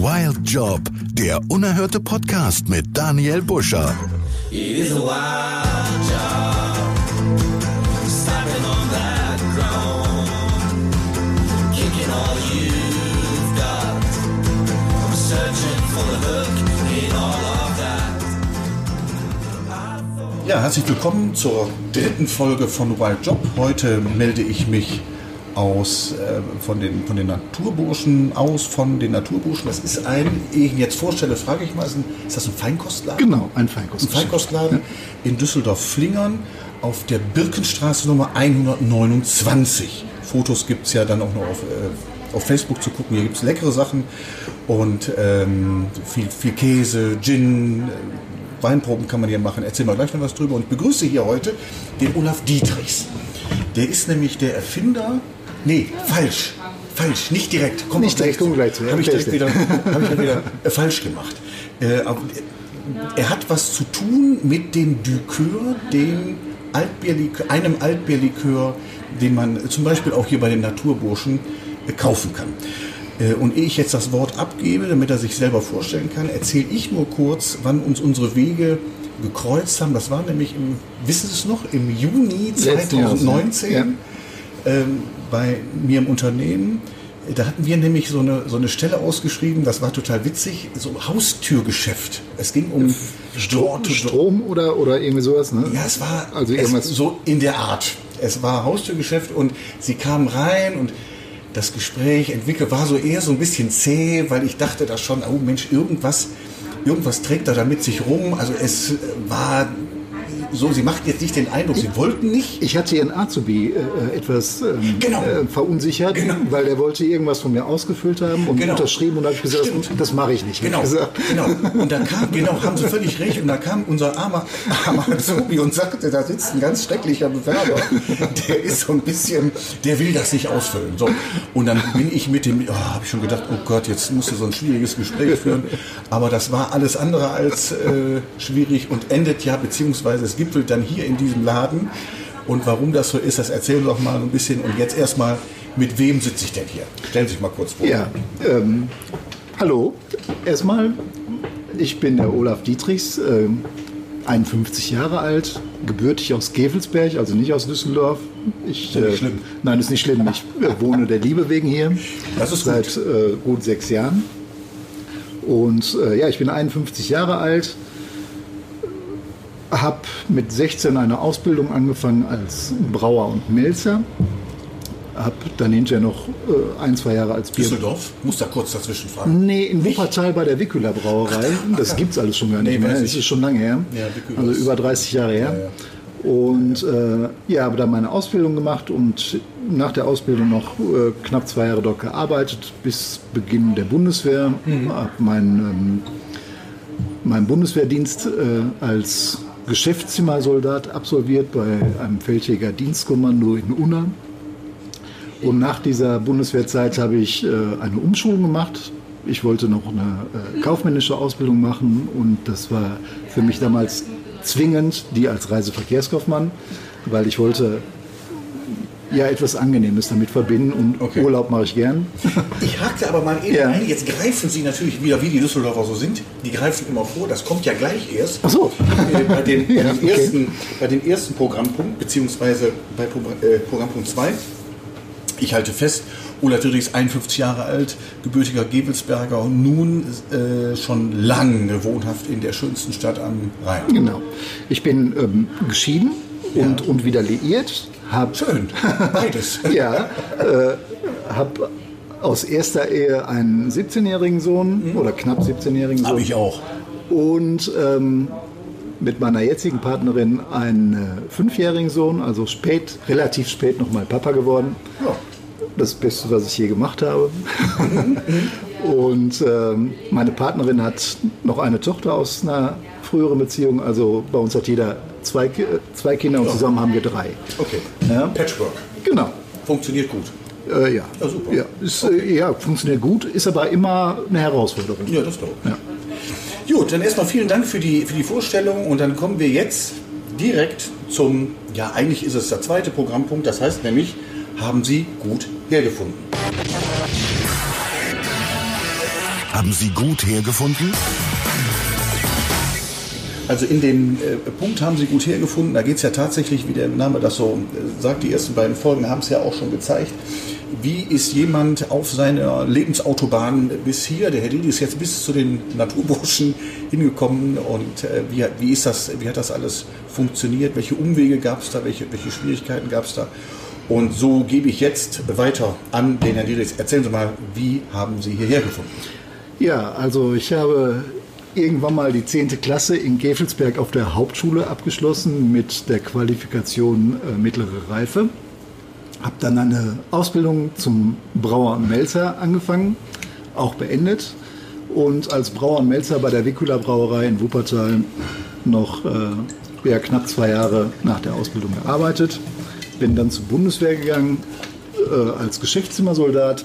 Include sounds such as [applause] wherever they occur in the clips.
Wild Job, der unerhörte Podcast mit Daniel Buscher. It is a wild job. Stomping on that ground. Kicking all you've got. I'm searching for the hook in all of that. Ja, herzlich willkommen zur dritten Folge von Wild Job. Heute melde ich mich aus, äh, von, den, von den Naturburschen aus, von den Naturburschen. Das ist ein, ehe ich ihn jetzt vorstelle, frage ich mal, ist, ein, ist das ein Feinkostladen? Genau, ein Ein Feinkostladen. Feinkostladen in Düsseldorf-Flingern auf der Birkenstraße Nummer 129. Fotos gibt es ja dann auch noch auf, äh, auf Facebook zu gucken. Hier gibt es leckere Sachen und ähm, viel, viel Käse, Gin, äh, Weinproben kann man hier machen. Erzähl mal gleich noch was drüber. Und ich begrüße hier heute den Olaf Dietrichs. Der ist nämlich der Erfinder. Nee, falsch. Falsch, nicht direkt. Komm Nicht direkt, wir gleich zu. Habe ich direkt wieder, hab ich wieder äh, falsch gemacht. Äh, aber er hat was zu tun mit dem Dukeur, dem Altbierlikör, einem Altbierlikör, den man zum Beispiel auch hier bei den Naturburschen äh, kaufen kann. Äh, Und ehe ich jetzt das Wort abgebe, damit er sich selber vorstellen kann, erzähle ich nur kurz, wann uns unsere Wege gekreuzt haben. Das war nämlich im, wissen Sie es noch, im Juni Letzten Jahres, 2019 ja. Ähm, bei mir im Unternehmen. Da hatten wir nämlich so eine, so eine Stelle ausgeschrieben, das war total witzig, so Haustürgeschäft. Es ging um Door. Strom oder, oder irgendwie sowas, ne? Ja, es war Also irgendwas- so in der Art. Es war Haustürgeschäft und sie kamen rein und das Gespräch entwickelt, war so eher so ein bisschen zäh, weil ich dachte da schon, oh Mensch, irgendwas, irgendwas trägt er da mit sich rum. Also es war so, sie machten jetzt nicht den Eindruck, sie wollten nicht. Ich hatte ihren Azubi äh, etwas ähm, Genau. äh, verunsichert, Genau. weil der wollte irgendwas von mir ausgefüllt haben und Genau. unterschrieben und da habe ich gesagt, Stimmt. das, das mache ich nicht. Genau, gesagt. genau. Und da kam, genau, haben Sie völlig recht. Und da kam unser armer, armer Azubi und sagte, da sitzt ein ganz schrecklicher Bewerber. Der ist so ein bisschen, der will das nicht ausfüllen. So. Und dann bin ich mit dem, oh, habe ich schon gedacht, oh Gott, jetzt musst du so ein schwieriges Gespräch führen. Aber das war alles andere als äh, schwierig und endet ja, beziehungsweise es gipfelt dann hier in diesem Laden. Und warum das so ist, das erzählen wir doch mal ein bisschen. Und jetzt erstmal, mit wem sitze ich denn hier? Stellen Sie sich mal kurz vor. Ja, ähm, hallo. Erstmal, ich bin der Olaf Dietrichs, ähm, 51 Jahre alt, gebürtig aus Gevelsberg, also nicht aus Düsseldorf. Ich, äh, schlimm. Nein, ist nicht schlimm. Ich äh, wohne der Liebe wegen hier. Das ist gut. seit äh, gut sechs Jahren. Und äh, ja, ich bin 51 Jahre alt, habe mit 16 eine Ausbildung angefangen als Brauer und Melzer. Habe dann hinterher noch äh, ein, zwei Jahre als Bier Düsseldorf? Muss da kurz dazwischen fragen. Nee, in Wuppertal bei der Wicküler Brauerei. Das gibt es alles schon gar nicht Nee, mehr. Das ist schon lange her. Ja, also über 30 Jahre her. Und äh, ja, habe dann meine Ausbildung gemacht und nach der Ausbildung noch äh, knapp zwei Jahre dort gearbeitet bis Beginn der Bundeswehr. Mhm. Habe meinen ähm, meinen Bundeswehrdienst äh, als Geschäftszimmersoldat absolviert bei einem Feldjäger Dienstkommando in Unna. Und nach dieser Bundeswehrzeit habe ich äh, eine Umschulung gemacht. Ich wollte noch eine äh, kaufmännische Ausbildung machen und das war für mich damals zwingend, die als Reiseverkehrskaufmann, weil ich wollte ja etwas Angenehmes damit verbinden und Okay. Urlaub mache ich gern. Ich hakte aber mal eben Ja. ein. Jetzt greifen Sie natürlich wieder, wie die Düsseldorfer so sind, die greifen immer vor. Das kommt ja gleich erst. Ach so. Äh, bei, den, [laughs] bei, Ja, dem okay. ersten, bei dem ersten Programmpunkt, beziehungsweise bei Pro, äh, Programmpunkt 2. Ich halte fest, Olaf Dürrichs 51 Jahre alt, gebürtiger Gebelsberger und nun äh, schon lange wohnhaft in der schönsten Stadt am Rhein. Genau. Ich bin ähm, geschieden und, Ja. und wieder liiert. Hab, Schön, beides. [laughs] Ja, äh, habe aus erster Ehe einen 17-jährigen Sohn oder knapp 17-jährigen Sohn. Habe ich auch. Und ähm, mit meiner jetzigen Partnerin einen äh, fünfjährigen Sohn, also spät, relativ spät nochmal Papa geworden. Ja. Das Beste, was ich je gemacht habe. [laughs] Und ähm, meine Partnerin hat noch eine Tochter aus einer früheren Beziehung. Also bei uns hat jeder zwei, äh, zwei Kinder und zusammen haben wir drei. Okay. Ja. Patchwork. Genau. Funktioniert gut. Äh, ja. Ja, super. Ja, ist, äh, ja, funktioniert gut, ist aber immer eine Herausforderung. Ja, das glaube ich. Ja. Gut, dann erstmal vielen Dank für die, für die Vorstellung und dann kommen wir jetzt direkt zum, ja eigentlich ist es der zweite Programmpunkt, das heißt nämlich, haben Sie gut hergefunden. haben Sie gut hergefunden? Also in dem äh, Punkt haben Sie gut hergefunden. Da geht es ja tatsächlich, wie der Name das so äh, sagt, die ersten beiden Folgen haben es ja auch schon gezeigt. Wie ist jemand auf seiner Lebensautobahn bis hier, der Herr Didi ist jetzt bis zu den Naturburschen hingekommen und äh, wie, wie, ist das, wie hat das alles funktioniert? Welche Umwege gab es da? Welche, welche Schwierigkeiten gab es da? Und so gebe ich jetzt weiter an den Herrn Dietrich. Erzählen Sie mal, wie haben Sie hierher gefunden? Ja, also ich habe irgendwann mal die 10. Klasse in Gevelsberg auf der Hauptschule abgeschlossen mit der Qualifikation äh, mittlere Reife. Habe dann eine Ausbildung zum Brauer und Melzer angefangen, auch beendet. Und als Brauer und Melzer bei der Vicula Brauerei in Wuppertal noch äh, ja, knapp zwei Jahre nach der Ausbildung gearbeitet. Bin dann zur Bundeswehr gegangen äh, als Geschäftszimmersoldat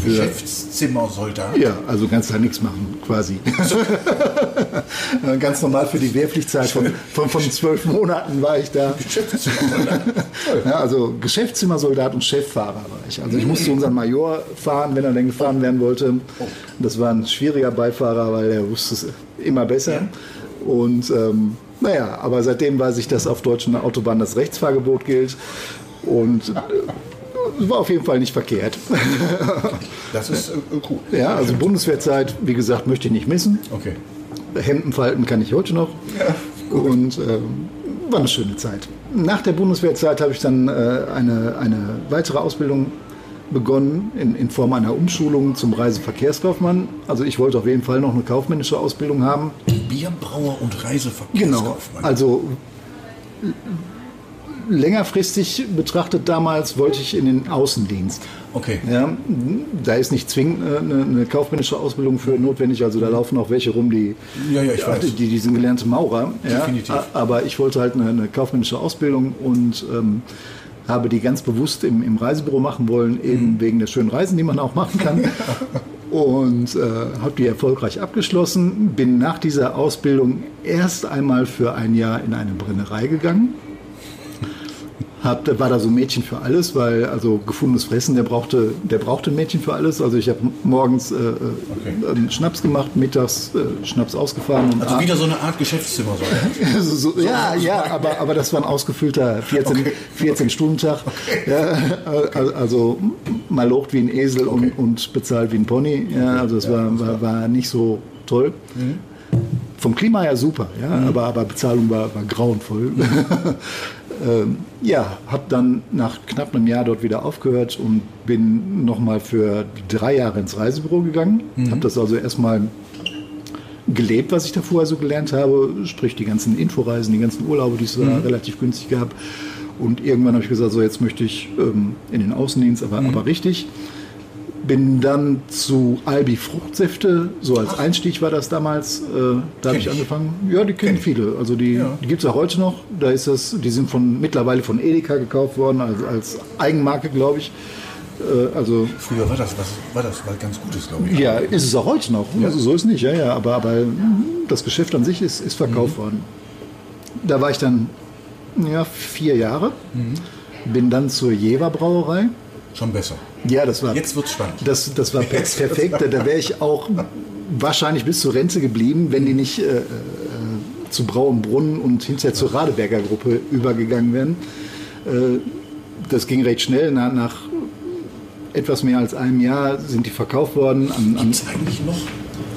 für Geschäftszimmersoldat. ja, also kannst da nichts machen, quasi. [laughs] Ganz normal für die Wehrpflichtzeit von, von, von zwölf Monaten war ich da. Geschäftszimmersoldat. Ja, also Geschäftszimmersoldat und Cheffahrer war ich. Also ich musste unseren Major fahren, wenn er denn gefahren werden wollte. Das war ein schwieriger Beifahrer, weil er wusste es immer besser. Und ähm, naja, aber seitdem weiß ich, dass auf deutschen Autobahnen das Rechtsfahrgebot gilt. Und äh, war auf jeden Fall nicht verkehrt. [laughs] Das ist äh, cool. Ja, also Bundeswehrzeit, wie gesagt, möchte ich nicht missen. Okay. Hemden falten kann ich heute noch. Und ähm, war eine schöne Zeit. Nach der Bundeswehrzeit habe ich dann äh, eine, eine weitere Ausbildung begonnen in, in Form einer Umschulung zum Reiseverkehrskaufmann. Also ich wollte auf jeden Fall noch eine kaufmännische Ausbildung haben. Bierbrauer und Genau. Reiseverkehrskaufmann. Also längerfristig betrachtet damals wollte ich in den Außendienst. Okay. Ja, da ist nicht zwingend äh, eine, eine kaufmännische Ausbildung für notwendig. Also da laufen auch welche rum, die, Ja, ja, ich weiß. die, die sind gelernte Maurer. Ja, Definitiv. A- aber ich wollte halt eine, eine kaufmännische Ausbildung und ähm, habe die ganz bewusst im, im Reisebüro machen wollen, eben Mhm. wegen der schönen Reisen, die man auch machen kann. [laughs] Und äh, habe die erfolgreich abgeschlossen. Bin nach dieser Ausbildung erst einmal für ein Jahr in eine Brennerei gegangen. Hab, war da so ein Mädchen für alles, weil also gefundenes Fressen, der brauchte, der brauchte ein Mädchen für alles. Also ich habe morgens äh, äh, einen Schnaps gemacht, mittags äh, Schnaps ausgefahren. Und Also ab- wieder so eine Art Geschäftszimmersoldat. [laughs] so, so, ja, ja, aber, aber das war ein ausgefüllter 14, 14 Stunden Tag. Ja, also, also mal locht wie ein Esel und, und bezahlt wie ein Pony. Ja, also das war, war, war nicht so toll. Vom Klima her super, ja, aber, aber Bezahlung war, war grauenvoll. [laughs] ähm, ja, habe dann nach knapp einem Jahr dort wieder aufgehört und bin nochmal für drei Jahre ins Reisebüro gegangen. Habe das also erstmal gelebt, was ich da vorher so gelernt habe, sprich die ganzen Inforeisen, die ganzen Urlaube, die es da relativ günstig gab. Und irgendwann habe ich gesagt, so jetzt möchte ich ähm, in den Außendienst, aber, aber richtig. Bin dann zu Albi Fruchtsäfte, so als Einstieg war das damals, äh, da habe ich ich. angefangen. Ja, die kennen viele. Also die, Ja. die gibt es auch heute noch. Da ist das, die sind von mittlerweile von Edeka gekauft worden, also als Eigenmarke, glaube ich. Äh, also Früher war das was, war das was ganz Gutes, glaube ich. ja, ist es auch heute noch. Also so ist nicht, ja, ja. Aber, aber mm, das Geschäft an sich ist, ist verkauft worden. Da war ich dann ja, vier Jahre. Bin dann zur Jever Brauerei. Schon besser. Ja, das war. Jetzt wird's spannend. Das, das war Jetzt perfekt. Da, wäre ich auch wahrscheinlich bis zur Rente geblieben, wenn die nicht äh, äh, zu Brau und Brunnen und hinterher zur Radeberger Gruppe übergegangen wären. Äh, das ging recht schnell. Nach, nach etwas mehr als einem Jahr sind die verkauft worden Gibt es eigentlich noch,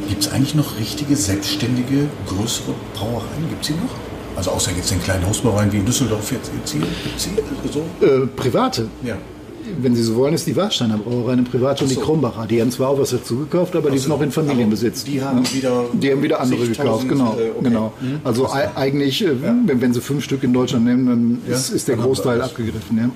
gibt's eigentlich noch richtige, selbstständige, größere Brauereien? Gibt es die noch? Also außer jetzt den kleinen Hausbrauereien wie in Düsseldorf jetzt hier, gibt's hier so? äh, private. Ja. Wenn Sie so wollen, ist die Warsteiner Brauerei eine private und die so. Kronbacher. Die haben zwar auch was dazu gekauft, aber die sind noch in Familienbesitz. die haben wieder Die haben wieder andere gekauft, 60.000, genau. äh, okay. genau. Also ei- eigentlich, äh, wenn, wenn Sie fünf Stück in Deutschland nehmen, dann Ja, ist, ist der dann Großteil abgegriffen. Ja.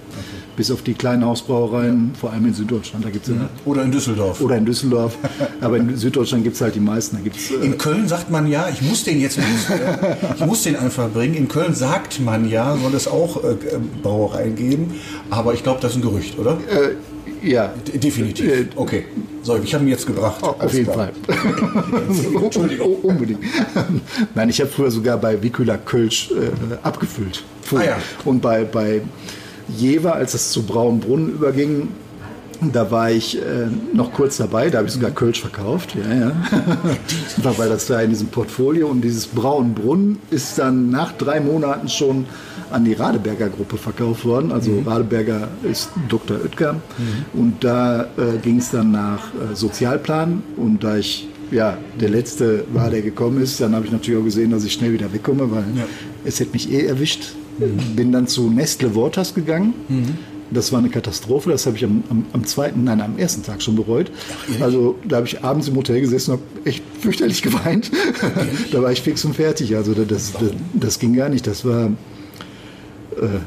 Bis auf die kleinen Hausbrauereien, vor allem in Süddeutschland. Da gibt's ja. Oder in Düsseldorf. Oder in Düsseldorf. [laughs] aber in Süddeutschland gibt es halt die meisten. Da gibt's, äh, In Köln sagt man ja, ich muss den jetzt, ich muss den einfach bringen. In Köln sagt man ja, soll es auch äh, Brauereien geben. Aber ich glaube, das ist ein Gerücht, oder? ja, D- Definitiv. äh, Okay. So, ich habe ihn jetzt gebracht. Auf Alles jeden klar. Fall. [laughs] Entschuldigung. Unbedingt. [laughs] Nein, ich habe früher sogar bei Vicula Kölsch äh, abgefüllt. Ah ja. Und bei, bei Jever, als es zu Braunbrunnen überging, Da war ich äh, noch kurz dabei, da habe ich sogar Kölsch verkauft, ja, ja. [laughs] War, weil das da in diesem Portfolio und dieses Braunbrunn ist dann nach drei Monaten schon an die Radeberger Gruppe verkauft worden. Also Radeberger ist Dr. Oetker und da äh, ging es dann nach äh, Sozialplan und da ich ja der letzte war, der gekommen ist, dann habe ich natürlich auch gesehen, dass ich schnell wieder wegkomme, weil es hätte mich eh erwischt. Bin dann zu Nestle Waters gegangen. Das war eine Katastrophe, das habe ich am, am, am zweiten, nein, am ersten Tag schon bereut. also da habe ich abends im Hotel gesessen und habe echt fürchterlich geweint. [laughs] da war ich fix und fertig. Also das, das, das ging gar nicht. Das war, äh,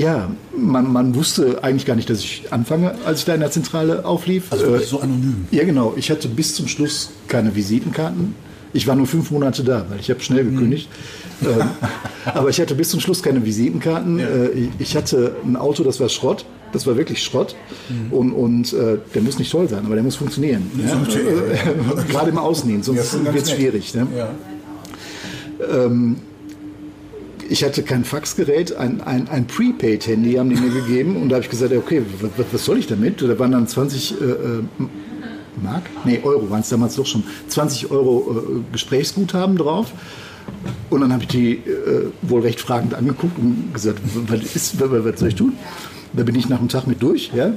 ja, man, man wusste eigentlich gar nicht, dass ich anfange, als ich da in der Zentrale auflief. Also Äh, so anonym. ja, genau. Ich hatte bis zum Schluss keine Visitenkarten. Ich war nur fünf Monate da, weil ich habe schnell gekündigt. Ähm, [laughs] aber ich hatte bis zum Schluss keine Visitenkarten. Äh, ich- hatte ein Auto, das war Schrott. Das war wirklich Schrott. Und, und äh, der muss nicht toll sein, aber der muss funktionieren. Ja? Äh, [laughs] Gerade im Ja, sonst wird es schwierig. Ne? Ja. Ich hatte kein Faxgerät, ein, ein, ein Prepaid-Handy haben die mir gegeben. Und da habe ich gesagt, okay, was, was soll ich damit? Da waren dann 20 äh, äh, Mark? Nee, Euro waren es damals doch schon. 20 Euro äh, Gesprächsguthaben drauf. Und dann habe ich die äh, wohl recht fragend angeguckt und gesagt, was, ist, was, soll ich tun? Da bin ich nach dem Tag mit durch. Ja,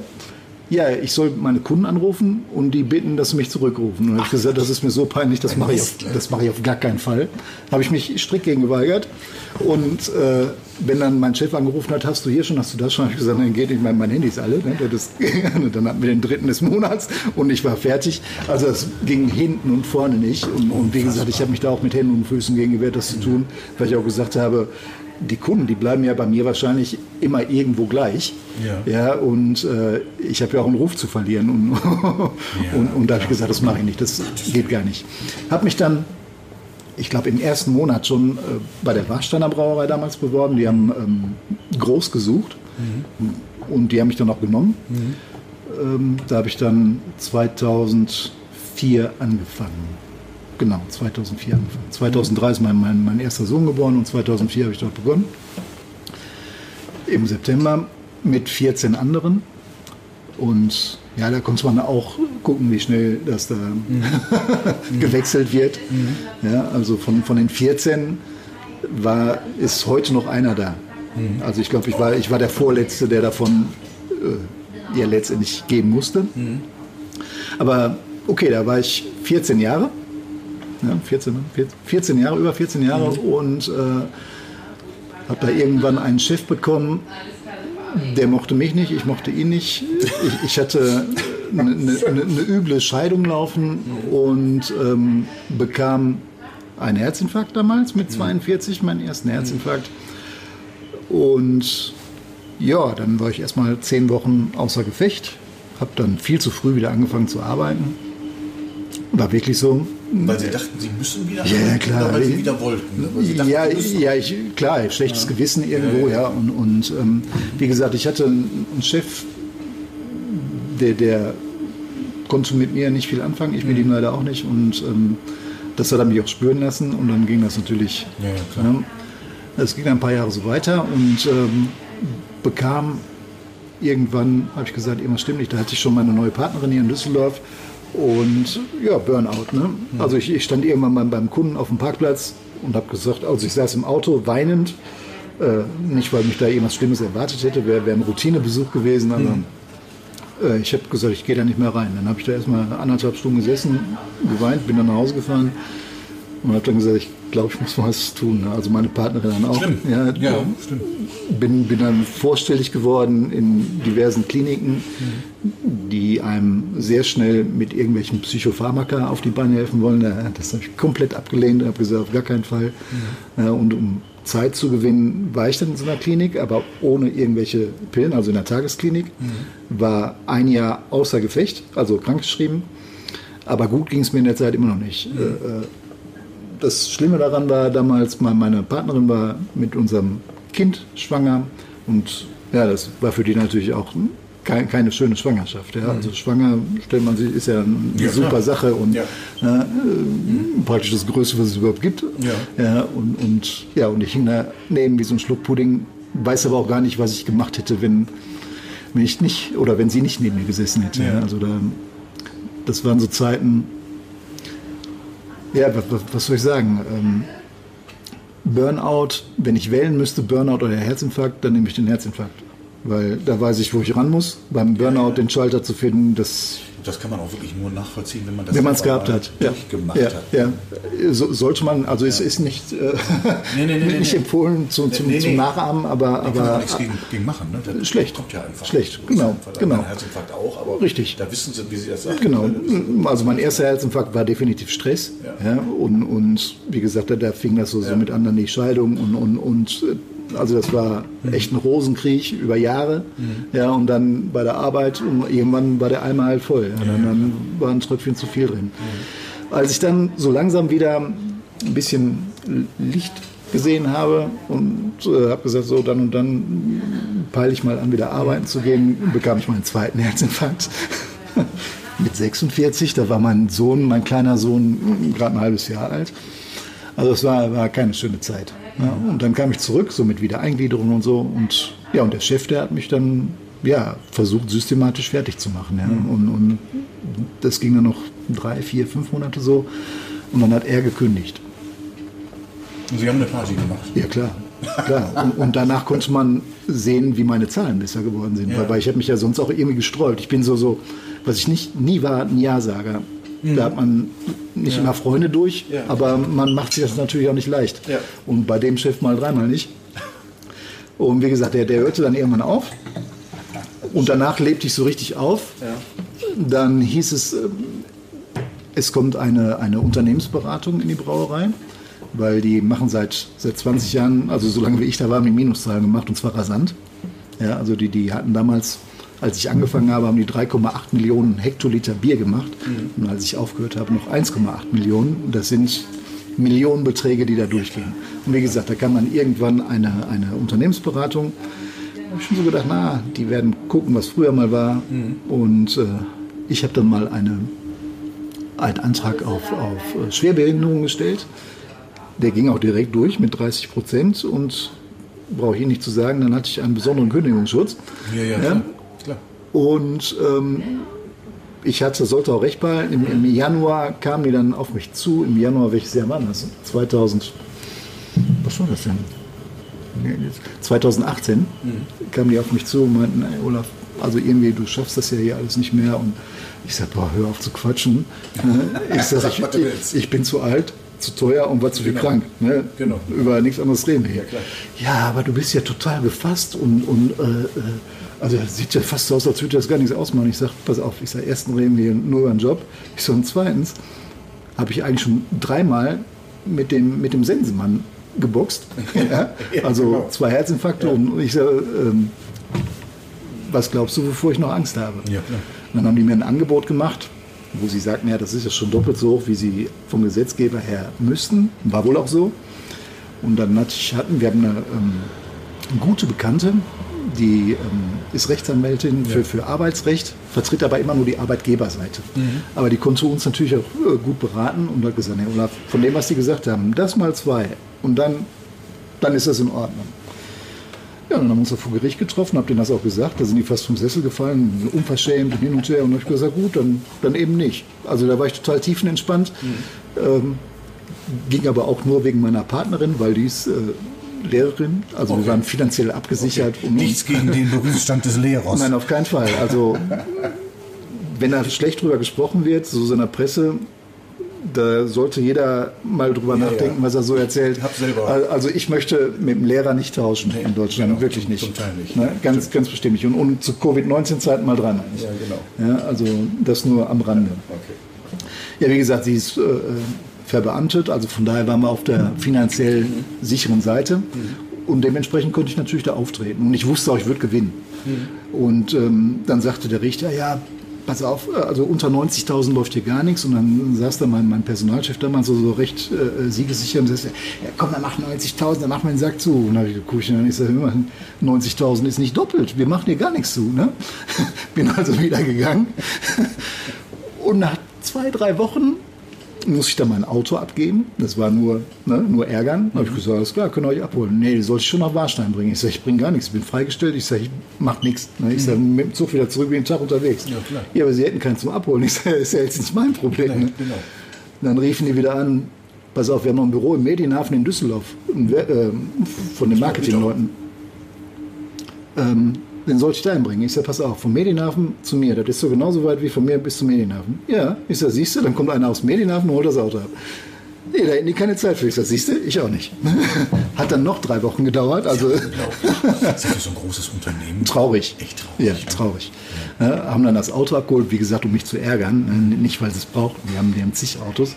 ja ich soll meine Kunden anrufen und die bitten, dass sie mich zurückrufen. Und dann habe ich gesagt, das ist mir so peinlich, das mache ich, auf, das mache ich auf gar keinen Fall. Habe ich mich strikt gegen geweigert. Und äh, wenn dann mein Chef angerufen hat, hast du hier schon, hast du das schon, habe ich gesagt, nein, geht nicht, mein, mein Handy ist alle. Ne? Das, [laughs] dann hatten wir den dritten des Monats und ich war fertig. Also es ging hinten und vorne nicht. Und, und wie gesagt, ich habe mich da auch mit Händen und Füßen gegen gewehrt, das zu tun, weil ich auch gesagt habe, die Kunden, die bleiben ja bei mir wahrscheinlich immer irgendwo gleich. Ja. Ja, und äh, ich habe ja auch einen Ruf zu verlieren. Und, [laughs] und, und da habe ich gesagt, das mache ich nicht, das geht gar nicht. Habe mich dann, ich glaube, im ersten Monat schon äh, bei der Warsteiner Brauerei damals beworben. Die haben ähm, groß gesucht und die haben mich dann auch genommen. Ähm, da habe ich dann 2004 angefangen. Genau, 2004 angefangen. 2003 ist mein, mein, mein erster Sohn geboren und 2004 habe ich dort begonnen. Im September mit 14 anderen. Und ja, da konnte man auch gucken, wie schnell das da [laughs] gewechselt wird. Ja, also von, von den 14 war, ist heute noch einer da. Also ich glaube, ich war, ich war der Vorletzte, der davon äh, ja letztendlich gehen musste. Aber okay, da war ich 14 Jahre. Ja, 14, 14 Jahre, über 14 Jahre und äh, habe da irgendwann einen Chef bekommen, der mochte mich nicht, ich mochte ihn nicht. Ich, ich hatte eine, eine, eine üble Scheidung laufen und ähm, bekam einen Herzinfarkt damals mit 42, meinen ersten Herzinfarkt. Und ja, dann war ich erstmal zehn Wochen außer Gefecht, habe dann viel zu früh wieder angefangen zu arbeiten. War wirklich so, Weil sie dachten, sie müssen wieder Ja, arbeiten klar. weil sie wieder wollten. ne? Sie dachten, ja, ja, ich, klar, schlechtes Gewissen irgendwo, ja. Und, und ähm, wie gesagt, ich hatte einen Chef, der, der konnte mit mir nicht viel anfangen, ich mit Mhm. ihm leider auch nicht. Und ähm, das hat er mich auch spüren lassen. Und dann ging das natürlich. Ja, ja, klar. ne, Es ging ein paar Jahre so weiter und ähm, bekam irgendwann, habe ich gesagt, irgendwas stimmt nicht. Da hatte ich schon meine neue Partnerin hier in Düsseldorf. Und ja, Burnout. Ne? Also ich, ich stand irgendwann mal beim Kunden auf dem Parkplatz und habe gesagt, also ich saß im Auto weinend. Äh, nicht, weil mich da irgendwas Schlimmes erwartet hätte, wäre wär ein Routinebesuch gewesen, aber äh, ich habe gesagt, ich gehe da nicht mehr rein. Dann habe ich da erstmal anderthalb Stunden gesessen, geweint, bin dann nach Hause gefahren und habe dann gesagt, ich glaube, ich muss mal was tun. ne? Also meine Partnerin dann auch. Schlimm. Ja, Ja, stimmt. bin, bin dann vorstellig geworden in diversen Kliniken, die einem sehr schnell mit irgendwelchen Psychopharmaka auf die Beine helfen wollen. Das habe ich komplett abgelehnt, habe gesagt, auf gar keinen Fall. Ja, und um Zeit zu gewinnen, war ich dann in so einer Klinik, aber ohne irgendwelche Pillen, also in der Tagesklinik. War ein Jahr außer Gefecht, also krankgeschrieben. Aber gut ging es mir in der Zeit immer noch nicht. Äh, äh, das Schlimme daran war damals, me- meine Partnerin war mit unserem Kind schwanger und ja, das war für die natürlich auch kein, keine schöne Schwangerschaft. Ja. Also schwanger, stellt man sich, ist ja eine Ja, super klar. Sache und Ja. ja, äh, praktisch das Größte, was es überhaupt gibt. Ja. Ja, und, und, ja, und ich hing daneben wie so ein Schluck Pudding, weiß aber auch gar nicht, was ich gemacht hätte, wenn, wenn ich nicht, oder wenn sie nicht neben mir gesessen hätte. Also da, das waren so Zeiten, ja, was, soll ich sagen? Ähm, Burnout, wenn ich wählen müsste, Burnout oder Herzinfarkt, dann nehme ich den Herzinfarkt. Weil da weiß ich, wo ich ran muss. Beim Burnout den Schalter zu finden, das Das kann man auch wirklich nur nachvollziehen, wenn man das wenn man es gehabt hat. Ja. durchgemacht ja, hat. ja. So, sollte man, also es ist nicht, äh, Nee, nee, nee, [laughs] nicht empfohlen zum, zum, zum Nachahmen, aber, Da kann man aber nichts gegen, gegen machen. Ne? Das Schlecht. Kommt ja einfach. Schlecht, ist genau, genau. Ein Herzinfarkt auch, aber Richtig. da wissen sie, wie sie das sagen. Genau, ist- also mein erster Herzinfarkt war definitiv Stress. Ja. Ja. und, und wie gesagt, da, da fing das so, so Ja. mit an, dann die Scheidung und, und, und äh, also das war Mhm. echt ein Rosenkrieg über Jahre. Ja, und dann bei der Arbeit und irgendwann war der Eimer halt voll. Ja, dann, dann war ein Tröpfchen zu viel drin. Als ich dann so langsam wieder ein bisschen Licht gesehen habe und äh, habe gesagt, so dann und dann peile ich mal an, wieder arbeiten zu gehen, bekam ich meinen zweiten Herzinfarkt. [laughs] Mit 46, da war mein Sohn, mein kleiner Sohn, gerade ein halbes Jahr alt. Also es war, war keine schöne Zeit. Ja, und dann kam ich zurück, so mit Wiedereingliederung und so. Und ja, und der Chef, der hat mich dann ja, versucht, systematisch fertig zu machen. Ja. Und, und das ging dann noch drei, vier, fünf Monate so. Und dann hat er gekündigt. Und Sie haben eine Party gemacht. Ja, klar. klar. Und, und danach konnte man sehen, wie meine Zahlen besser geworden sind. Ja. Weil, weil ich habe mich ja sonst auch irgendwie gesträubt. Ich bin so, so was ich nicht nie war, ein Ja-Sager. Da hat man nicht immer Freunde durch, Ja. aber man macht sich das natürlich auch nicht leicht. Ja. Und bei dem Chef mal dreimal nicht. Und wie gesagt, der, der hörte dann irgendwann auf. Und danach lebte ich so richtig auf. Dann hieß es, ähm, es kommt eine, eine Unternehmensberatung in die Brauerei, weil die machen seit, seit 20 Jahren, also so lange wie ich da war, die Minuszahlen gemacht und zwar rasant. Ja, also die, die hatten damals, als ich angefangen habe, haben die 3,8 Millionen Hektoliter Bier gemacht und als ich aufgehört habe, noch 1,8 Millionen. Und das sind Millionenbeträge, die da durchgehen. Und wie gesagt, da kann man irgendwann eine, eine Unternehmensberatung da habe ich schon so gedacht, na, die werden gucken, was früher mal war. Und äh, ich habe dann mal eine, einen Antrag auf, auf äh, Schwerbehinderung gestellt. Der ging auch direkt durch mit 30 Prozent und brauche ich Ihnen nicht zu sagen, dann hatte ich einen besonderen Kündigungsschutz. Ja, ja, klar. Und ähm, ich hatte, sollte auch recht behalten. Im, Im Januar kamen die dann auf mich zu. Im Januar, welches Jahr war das? 2000. Was war das denn? Nee, jetzt- 2018 kamen die auf mich zu und meinten, ey, Olaf, also irgendwie, du schaffst das ja hier alles nicht mehr. Und ich sagte, boah, hör auf zu quatschen. [laughs] Ich, sag, ich, ich, ich bin zu alt, zu teuer und war zu viel Genau. krank. Ne? Genau. Über nichts anderes reden wir hier. klar. Ja, aber du bist ja total gefasst und, und äh, äh, also das sieht ja fast so aus, als würde das gar nichts ausmachen. Ich sage, pass auf, ich sage, erstens reden wir nur über einen Job. Ich so, und zweitens habe ich eigentlich schon dreimal mit dem, mit dem Sensenmann geboxt. [laughs] ja? Ja, Also genau. zwei Herzinfarkte und ich sage, ähm, was glaubst du, wovor ich noch Angst habe? Ja, dann haben die mir ein Angebot gemacht, wo sie sagten, ja, das ist ja schon doppelt so hoch, wie sie vom Gesetzgeber her müssten. War wohl auch so. Und dann hatten wir haben eine, ähm, eine gute Bekannte, die ähm, ist Rechtsanwältin für, für Arbeitsrecht, vertritt aber immer nur die Arbeitgeberseite. Aber die konnte uns natürlich auch äh, gut beraten und hat gesagt, Herr Olaf, von dem, was Sie gesagt haben, das mal zwei und dann, dann ist das in Ordnung. Ja, dann haben wir uns vor Gericht getroffen, hab denen das auch gesagt. Da sind die fast vom Sessel gefallen, unverschämt und hin und her. Und dann habe ich gesagt, gut, dann, dann eben nicht. Also da war ich total tiefenentspannt. Ähm, ging aber auch nur wegen meiner Partnerin, weil die ist äh, Lehrerin. Also wir Okay. waren finanziell abgesichert. Und, Nichts gegen den [laughs] Berufsstand des Lehrers. Nein, auf keinen Fall. Also wenn da schlecht drüber gesprochen wird, so in der Presse, da sollte jeder mal drüber Ja, nachdenken, ja. was er so erzählt. Ich Also ich möchte mit dem Lehrer nicht tauschen Nee, in Deutschland, genau, wirklich nicht. zum Teil nicht. Ne? Ganz, ganz bestimmt nicht. Und, und zu Covid-19-Zeiten mal dreimal nicht. Ja, genau. Ja, also das nur am Rande. Okay. Ja, wie gesagt, sie ist äh, verbeamtet, also von daher waren wir auf der finanziell sicheren Seite. Und dementsprechend konnte ich natürlich da auftreten. Und ich wusste auch, ich würde gewinnen. Und ähm, dann sagte der Richter, ja, pass auf, äh, also unter 90.000 läuft hier gar nichts. Und dann saß da mein, mein Personalchef damals so, so recht äh, siegessicher und sagte, ja komm, dann mach 90.000, dann mach meinen Sack zu. Und dann habe ich geguckt und dann sage, 90.000 ist nicht doppelt, wir machen hier gar nichts zu. Ne? [laughs] Bin also wieder gegangen. [laughs] Und nach zwei, drei Wochen muss ich dann mein Auto abgeben. Das war nur, ne, nur ärgern. Da habe Mhm. ich gesagt, alles klar, könnt ihr euch abholen. Nee, die sollte ich schon nach Warstein bringen. Ich sage, ich bringe gar nichts, ich bin freigestellt. Ich sage, ich mache nichts. Ne? Ich sage, mit dem Zug wieder zurück, bin den Tag unterwegs. Mhm. Ja, klar. Ja, aber sie hätten keinen zum Abholen. Ich sage, [laughs] ist ja jetzt nicht mein Problem. Nein, ne? genau. Dann riefen die wieder an, pass auf, wir haben noch ein Büro im Medienhafen in Düsseldorf ähm, von den Marketingleuten. Ähm, den soll ich da hinbringen. Ich sage, pass auf, vom Medienhafen zu mir. Das ist so genauso weit wie von mir bis zum Medienhafen. Ja, ich sage, siehst du, dann kommt einer aus dem Medienhafen und holt das Auto ab. Nee, da hätten die keine Zeit für. Ich sage, siehst du, ich auch nicht. [laughs] Hat dann noch drei Wochen gedauert. Also Das ist für so ein großes Unternehmen. traurig. Echt traurig. Ja, traurig. Ja, haben dann das Auto abgeholt, wie gesagt, um mich zu ärgern. Äh, Nicht, weil sie es brauchten. Die haben, die haben zig Autos.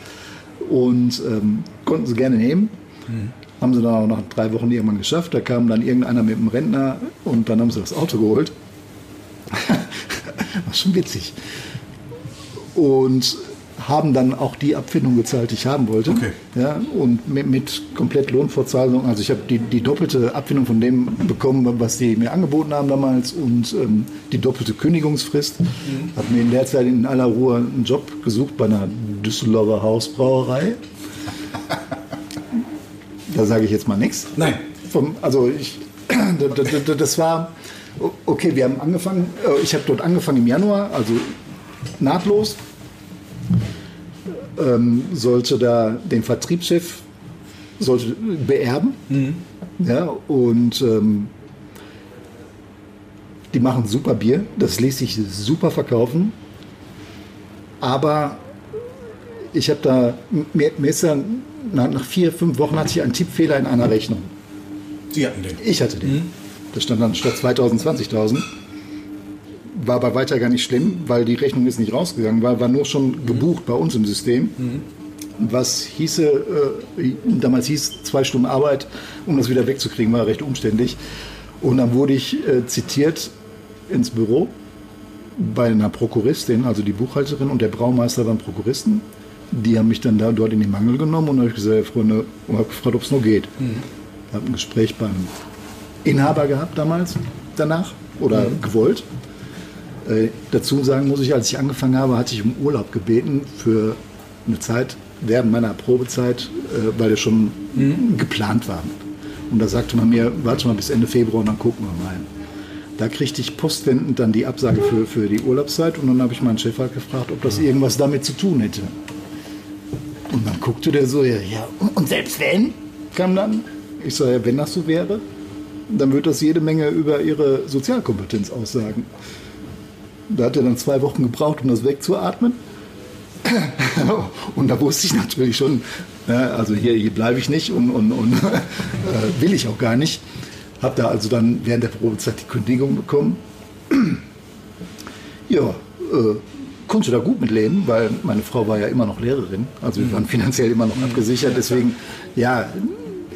Und ähm, konnten sie gerne nehmen. Haben sie dann auch nach drei Wochen irgendwann geschafft. Da kam dann irgendeiner mit einem Rentner und dann haben sie das Auto geholt. [laughs] War schon witzig. Und haben dann auch die Abfindung gezahlt, die ich haben wollte. Okay. Ja, und mit, mit komplett Lohnfortzahlung. Also ich habe die, die doppelte Abfindung von dem bekommen, was die mir angeboten haben damals und ähm, die doppelte Kündigungsfrist. Habe mir in der Zeit in aller Ruhe einen Job gesucht bei einer Düsseldorfer Hausbrauerei. Da sage ich jetzt mal nichts. Nein. Vom, also ich, [clears throat] das war, okay, wir haben angefangen, äh, ich habe dort angefangen im Januar, also nahtlos. Ähm, sollte da den Vertriebschef sollte beerben. Ja, und ähm, die machen super Bier, das ließ sich super verkaufen. Aber ich habe da, mir, mir ist dann, nach, vier, fünf Wochen hatte ich einen Tippfehler in einer Rechnung. Sie hatten den. Ich hatte den. Da stand dann statt 2000 20.000. War aber weiter gar nicht schlimm, weil die Rechnung ist nicht rausgegangen, war, war nur schon gebucht bei uns im System. Was hieße, äh, damals hieß zwei Stunden Arbeit, um das wieder wegzukriegen, war recht umständlich. Und dann wurde ich äh, zitiert ins Büro bei einer Prokuristin, also die Buchhalterin und der Braumeister waren Prokuristen. Die haben mich dann da dort in den Mangel genommen und habe ich gesagt, Freunde, und habe gefragt, ob es noch geht. Habe ein Gespräch beim Inhaber gehabt damals, danach oder gewollt. Äh, dazu sagen muss ich, als ich angefangen habe, hatte ich um Urlaub gebeten für eine Zeit während meiner Probezeit, äh, weil der schon geplant war. Und da sagte man mir, warte mal bis Ende Februar und dann gucken wir mal. Da kriegte ich postwendend dann die Absage für, für die Urlaubszeit und dann habe ich meinen Chef halt gefragt, ob das irgendwas damit zu tun hätte. Und dann guckte der so, ja, ja, und- selbst wenn? Kam dann. Ich sage, ja, wenn das so wäre, dann würde das jede Menge über ihre Sozialkompetenz aussagen. Da hat er dann zwei Wochen gebraucht, um das wegzuatmen. Und da wusste ich natürlich schon, also hier, hier bleibe ich nicht und, und, und [laughs] äh, will ich auch gar nicht. Habe da also dann während der Probezeit die Kündigung bekommen. [clears throat] Ja, äh, konnte da gut mit leben, weil meine Frau war ja immer noch Lehrerin. Also wir waren finanziell immer noch abgesichert. Deswegen, ja,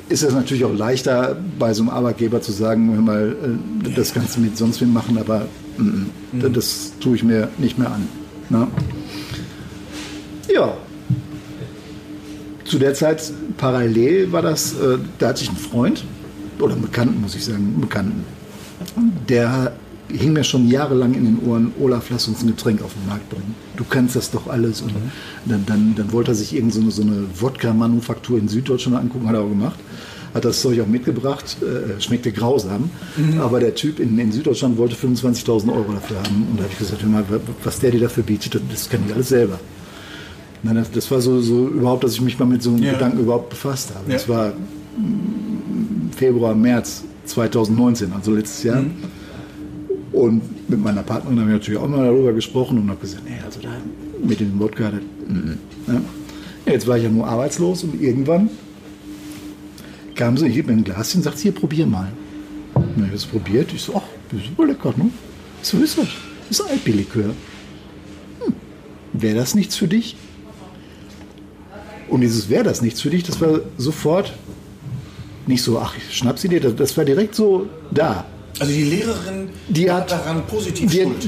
ist es natürlich auch leichter, bei so einem Arbeitgeber zu sagen, hör mal, äh, das kannst du mit sonst wem machen, aber mm, mm, das tue ich mir nicht mehr an. Ne? Ja. Zu der Zeit parallel war das, äh, da hatte ich einen Freund, oder einen Bekannten, muss ich sagen, einen Bekannten. Der hing mir schon jahrelang in den Ohren, Olaf, lass uns ein Getränk auf den Markt bringen. Du kannst das doch alles. Und dann, dann, dann wollte er sich irgend so eine, so eine Wodka-Manufaktur in Süddeutschland angucken, hat er auch gemacht. Hat das Zeug auch mitgebracht, äh, schmeckte grausam. Aber der Typ in, in Süddeutschland wollte 25.000 Euro dafür haben. Und da habe ich gesagt, hör mal, was der dir dafür bietet, das- kann ich alles selber. Nein, das, das war so, so überhaupt, dass ich mich mal mit so einem Ja. Gedanken überhaupt befasst habe. Ja. Das war mm, Februar, März 2019, also letztes Jahr. Und mit meiner Partnerin habe ich natürlich auch mal darüber gesprochen und habe gesagt, nee, also da mit dem Wodka, das, mm, ne? jetzt war ich ja nur arbeitslos und irgendwann kam sie, ich gebe mir ein Glas hin und sagt, hier, probier mal. Ich das probiert. Ich so, ach, das ist super lecker, ne? So, ist das? Das ist Alpilikör. Hm, wäre das nichts für dich? Und dieses wäre das nichts für dich, das war sofort nicht so, ach, ich schnapp sie dir, das war direkt so da. Also die Lehrerin Die hat, daran positiv die, schuld.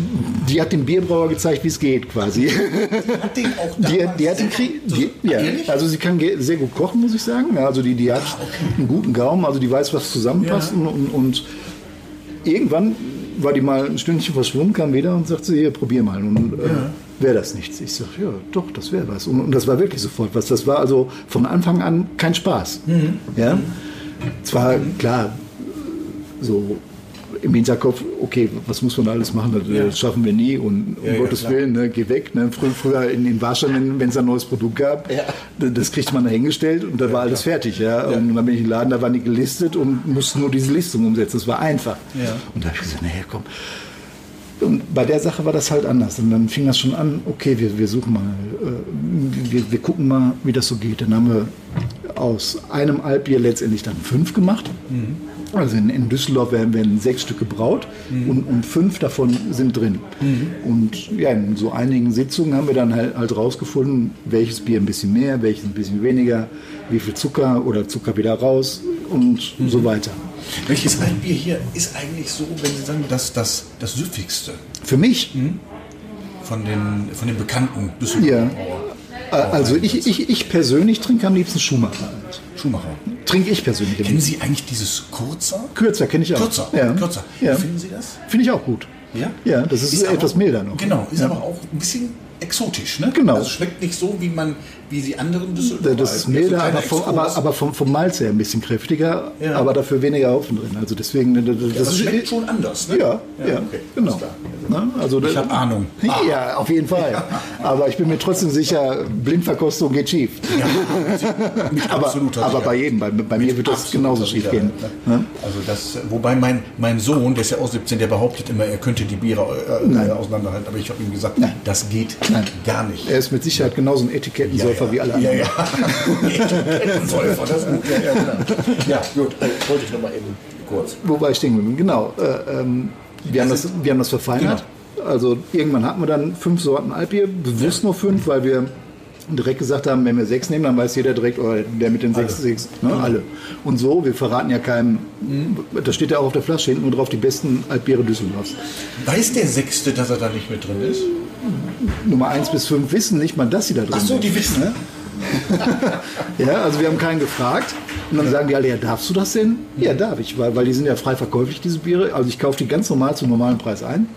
die hat dem Bierbrauer gezeigt, wie es geht, quasi. Hat den auch Die, die hat den Krieg, die, ja, also sie kann sehr gut kochen, muss ich sagen. Ja, Also die, die hat einen guten Gaumen, also die weiß, was zusammenpasst. Ja. Und, und, und irgendwann war die mal ein Stündchen verschwunden, kam wieder und sagte, hier, probier mal. Und äh, wäre das nichts. Ich sage, ja, doch, das wäre was. Und, und das war wirklich sofort was. Das war also von Anfang an kein Spaß. Ja? Zwar, klar, so im Hinterkopf, okay, was muss man alles machen? Das, das schaffen wir nie und um Ja, ja, Gottes klar. Willen, ne, geh weg. Ne? Früher, früher in den Warstein, wenn es ein neues Produkt gab, das kriegte man dahingestellt und da war alles fertig. Ja? Und dann bin ich im Laden, da waren die gelistet und mussten nur diese Listung umsetzen. Das war einfach. Ja. Und da habe ich gesagt, naja, komm. Und bei der Sache war das halt anders. Und dann fing das schon an, okay, wir, wir suchen mal, äh, wir, wir gucken mal, wie das so geht. Dann haben wir aus einem Altbier letztendlich dann fünf gemacht. Also in, in Düsseldorf werden, werden sechs Stück gebraut und, und fünf davon sind drin. Und ja, in so einigen Sitzungen haben wir dann halt, halt rausgefunden, welches Bier ein bisschen mehr, welches ein bisschen weniger, wie viel Zucker oder Zucker wieder raus und so weiter. Welches Altbier hier ist eigentlich so, wenn Sie sagen, das, das, das süffigste Für mich von den, von den bekannten Düsseldorfer Ja. Also ich, ich, ich persönlich trinke am liebsten Schumacher. Schumacher. Trinke ich persönlich. Kennen. Sie eigentlich dieses Kurzer? Kürzer kenne ich auch. Kürzer. Ja. Kürzer. Ja. Finden Sie das? Finde ich auch gut. Ja? Ja, das ist, aber- etwas milder noch. Genau, ist ja. aber auch ein bisschen exotisch, ne? Genau. Also schmeckt nicht so, wie man, wie sie anderen Düsseldorfer. Das ist also milder, kleine aber, vom, aber, aber vom, vom Malz her ein bisschen kräftiger, Ja. aber dafür weniger Haufen drin. Also deswegen, das, Ja, das schmeckt schon anders, ne? Ja, ja, okay, genau. klar. Ne? Also, Ich habe Ahnung. Ja, auf jeden Fall. [laughs] Aber ich bin mir trotzdem sicher, Blindverkostung geht schief. [laughs] Aber, aber bei jedem, bei, bei mir wird das genauso schief gehen. Ne? Also das, wobei mein, mein Sohn, der ist ja auch 17, der behauptet immer, er könnte die Biere äh, auseinanderhalten, aber ich habe ihm gesagt, das geht gar nicht. Er ist mit Sicherheit genauso ein Etikettensäufer wie alle anderen. Ja, ja. Etikettensäufer, [laughs] das ist gut. Ja, ja, genau. ja gut, äh, wollte ich noch mal eben kurz. Wobei ich bin. Genau. Äh, ähm, wir, haben das, wir haben das verfeinert. Also irgendwann hatten wir dann fünf Sorten Altbier, bewusst nur fünf, weil wir direkt gesagt haben, wenn wir sechs nehmen, dann weiß jeder direkt, oh, der mit den sechs, sechs ne, alle. Und so, wir verraten ja keinem, da steht ja auch auf der Flasche hinten nur drauf, die besten Altbiere Düsseldorfs. Weiß der Sechste, dass er da nicht mit drin ist? Nummer eins bis fünf wissen nicht mal, dass sie da drin Ach so, sind. die wissen, ne? [laughs] Ja, also wir haben keinen gefragt. Und dann sagen die alle, ja, darfst du das denn? Ja, darf ich, weil, weil die sind ja frei verkäuflich, diese Biere. Also ich kaufe die ganz normal zum normalen Preis ein.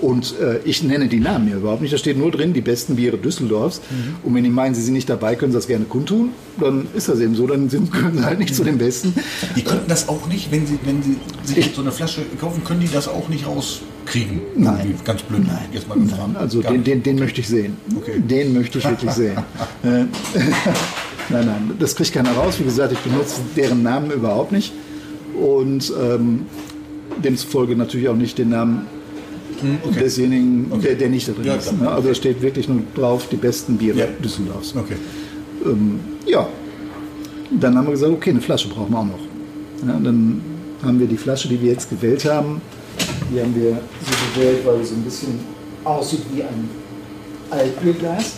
Und äh, ich nenne die Namen hier überhaupt nicht. Da steht nur drin, die besten Biere Düsseldorfs. Und wenn die meinen, sie sind nicht dabei, können sie das gerne kundtun. Dann ist das eben so, dann sind, [laughs] können sie halt nicht zu den Besten. Die könnten das auch nicht, wenn sie, wenn sie sich so eine Flasche kaufen, können die das auch nicht rauskriegen. Nein. Irgendwie Ganz blöd. Jetzt mal gefragt. Nein, also den, den, den möchte ich sehen. Okay. Den möchte ich wirklich sehen. [laughs] Äh, [laughs] nein, nein, das kriegt keiner raus. Wie gesagt, ich benutze deren Namen überhaupt nicht. Und ähm, demzufolge natürlich auch nicht den Namen okay. desjenigen, der, der nicht da drin Ja, ist. Ne? Also da steht wirklich nur drauf, die besten Biere Ja. Düsseldorfs. Okay. Ja, dann haben wir gesagt, okay, eine Flasche brauchen wir auch noch. Ja, dann haben wir die Flasche, die wir jetzt gewählt haben, die haben wir so gewählt, weil sie so ein bisschen aussieht wie ein Altbierglas.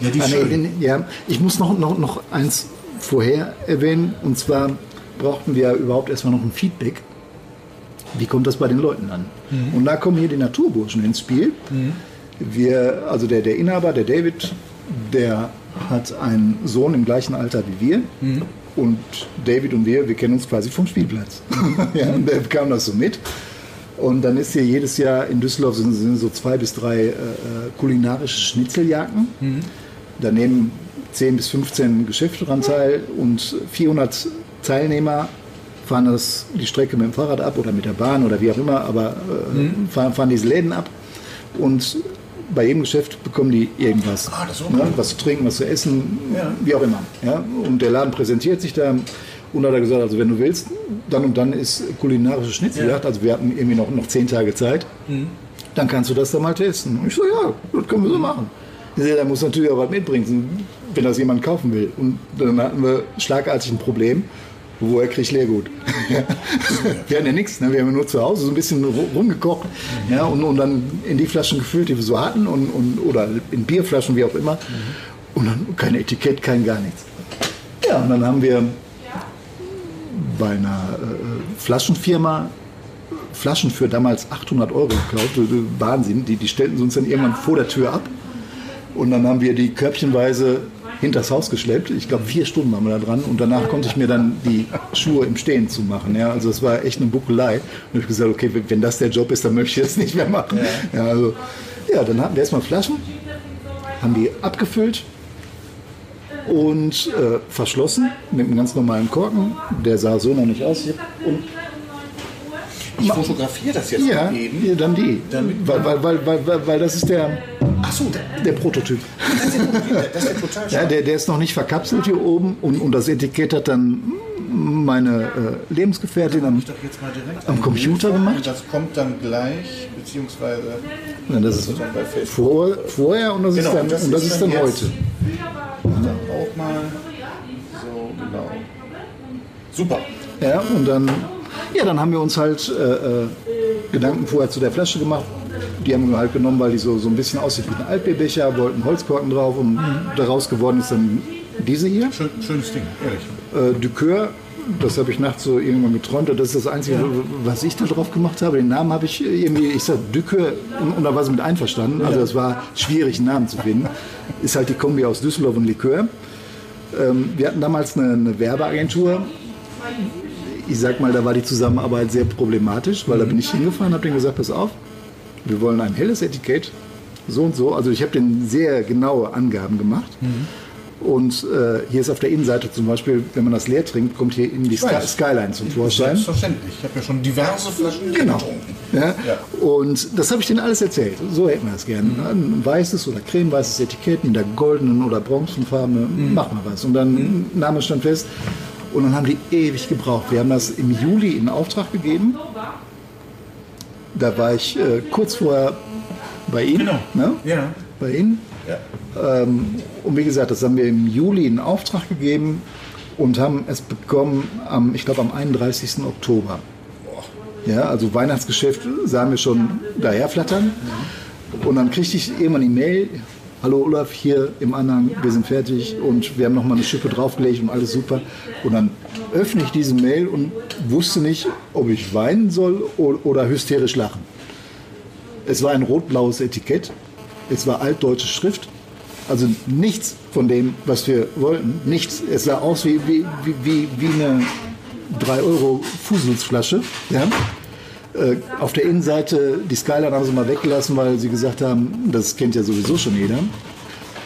Ja, die ist nee, schön. ja, ich muss noch, noch, noch eins vorher erwähnen, und zwar brauchten wir überhaupt erstmal noch ein Feedback. Wie kommt das bei den Leuten an? Mhm. Und da kommen hier die Naturburschen ins Spiel. Wir, also der, der Inhaber, der David, der hat einen Sohn im gleichen Alter wie wir. Mhm. Und David und wir, wir kennen uns quasi vom Spielplatz. [laughs] ja, und der bekam das so mit. Und dann ist hier jedes Jahr in Düsseldorf sind, sind so zwei bis drei äh, äh, kulinarische Schnitzeljagden. Da nehmen 10 bis 15 Geschäfte dran teil und 400 Teilnehmer fahren das, die Strecke mit dem Fahrrad ab oder mit der Bahn oder wie auch immer, aber äh, fahren, fahren diese Läden ab. Und bei jedem Geschäft bekommen die irgendwas. Ah, das ist auch ne? Was zu trinken, was zu essen, Ja. wie auch immer. Ja? Und der Laden präsentiert sich da und hat er gesagt, also wenn du willst, dann und dann ist kulinarische Schnitzeljagd, also wir hatten irgendwie noch, noch zehn Tage Zeit, dann kannst du das da mal testen. Und ich so, ja, das können wir so machen. Ja, da muss natürlich auch was mitbringen, wenn das jemand kaufen will. Und dann hatten wir schlagartig ein Problem. Woher kriege ich Leergut? wir hatten ja nichts, ne? wir haben ja nur zu Hause so ein bisschen ru- rumgekocht ja, und, und dann in die Flaschen gefüllt, die wir so hatten und, und, oder in Bierflaschen, wie auch immer. Und dann kein Etikett, kein gar nichts. Ja, und dann haben wir bei einer äh, Flaschenfirma Flaschen für damals 800 Euro gekauft. Wahnsinn, die, die stellten sie uns dann irgendwann vor der Tür ab. Und dann haben wir die körbchenweise hinters Haus geschleppt. Ich glaube, vier Stunden waren wir da dran. Und danach konnte ich mir dann die Schuhe im Stehen zumachen. Ja, also es war echt eine Buckelei. Und ich habe gesagt, okay, wenn- das der Job ist, dann möchte ich das nicht mehr machen. Ja, also, Ja, dann hatten wir erstmal Flaschen, haben die abgefüllt und äh, verschlossen mit einem ganz normalen Korken. Der sah so noch nicht aus. Und Ich fotografiere das jetzt ja, mal eben. ja, dann die. Damit- weil, weil, weil, weil, weil das ist der, Achso, der Prototyp. das ist ja, das ist total Ja, der, der ist noch nicht verkapselt hier oben und, und das Etikett hat dann meine äh, Lebensgefährtin am, am Computer gemacht. Das kommt dann gleich, beziehungsweise Ja, das ist dann bei Facebook. vor, vorher und das Genau, ist dann, das und das ist ist dann dann heute. Dann auch mal so, genau. Super. Ja, und dann, ja, dann haben wir uns halt äh, äh, Gedanken vorher zu der Flasche gemacht. Die haben wir halt genommen, weil die so, so ein bisschen aussieht wie ein Altbierbecher, wollten Holzkorken drauf und daraus geworden ist dann diese hier. Schön, schönes Ding, ehrlich. Äh, Ducour, das habe ich nachts so irgendwann geträumt und das ist das Einzige, was ich da drauf gemacht habe. Den Namen habe ich irgendwie, ich sag Ducour und, und da war sie mit einverstanden. Also es war schwierig, einen Namen zu finden. Ist halt die Kombi aus Düsseldorf und Likör. Ähm, wir hatten damals eine, eine Werbeagentur. Ich sag mal, da war die Zusammenarbeit sehr problematisch, weil da bin ich hingefahren, habe denen gesagt, pass auf, wir wollen ein helles Etikett, so und so. Also ich habe denen sehr genaue Angaben gemacht. Und äh, hier ist auf der Innenseite zum Beispiel, wenn man das leer trinkt, kommt hier in die Sky. Skyline zum Vorschein. Selbstverständlich. Ich habe ja schon diverse Flaschen Genau. getrunken. Ja? Ja. Und das habe ich denen alles erzählt. So hätten wir das gerne. ne? Ein weißes oder cremeweißes Etikett in der goldenen oder bronzenfarbenen, machen wir was. Und dann Name stand fest. Und dann haben die ewig gebraucht. Wir haben das im Juli in Auftrag gegeben. Da war ich äh, kurz vorher bei Ihnen. Genau. Ne? Ja. Bei Ihnen. ja. Ähm, und wie gesagt, das haben wir im Juli in Auftrag gegeben und haben es bekommen am, ich glaube, am 31. Oktober. Ja, also Weihnachtsgeschäft sahen wir schon daherflattern. Und dann kriegte ich irgendwann die Mail, hallo Olaf, hier im Anhang, wir sind fertig und wir haben nochmal eine Schippe draufgelegt und alles super. Und dann öffne ich diese Mail und wusste nicht, ob ich weinen soll oder hysterisch lachen. Es war ein rot-blaues Etikett, es war altdeutsche Schrift, also nichts von dem, was wir wollten, nichts. Es sah aus wie, wie, wie, wie, eine 3 Euro Fuselsflasche. Ja? Äh, auf der Innenseite, die Skyline haben sie mal weggelassen, weil sie gesagt haben, das kennt ja sowieso schon jeder.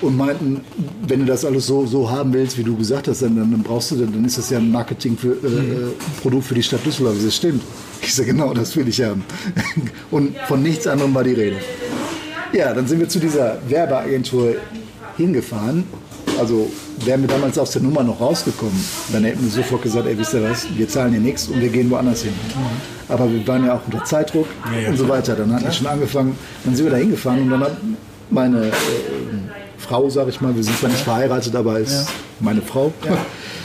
Und meinten, wenn du das alles so, so haben willst, wie du gesagt hast, dann, dann brauchst du, dann ist das ja ein Marketing für, äh, Produkt für die Stadt Düsseldorf. Das stimmt. Ich sage, genau, das will ich haben. [laughs] Und von nichts anderem war die Rede. Ja, dann sind wir zu dieser Werbeagentur hingefahren. Also wären wir damals aus der Nummer noch rausgekommen, dann hätten wir sofort gesagt, ey, wisst ihr was, wir zahlen hier nichts und wir gehen woanders hin. Aber wir waren ja auch unter Zeitdruck und so weiter. Dann hatten wir schon angefangen, dann sind wir da hingefahren und dann hat meine äh, Frau, sag ich mal, wir sind zwar nicht verheiratet, aber ist meine Frau,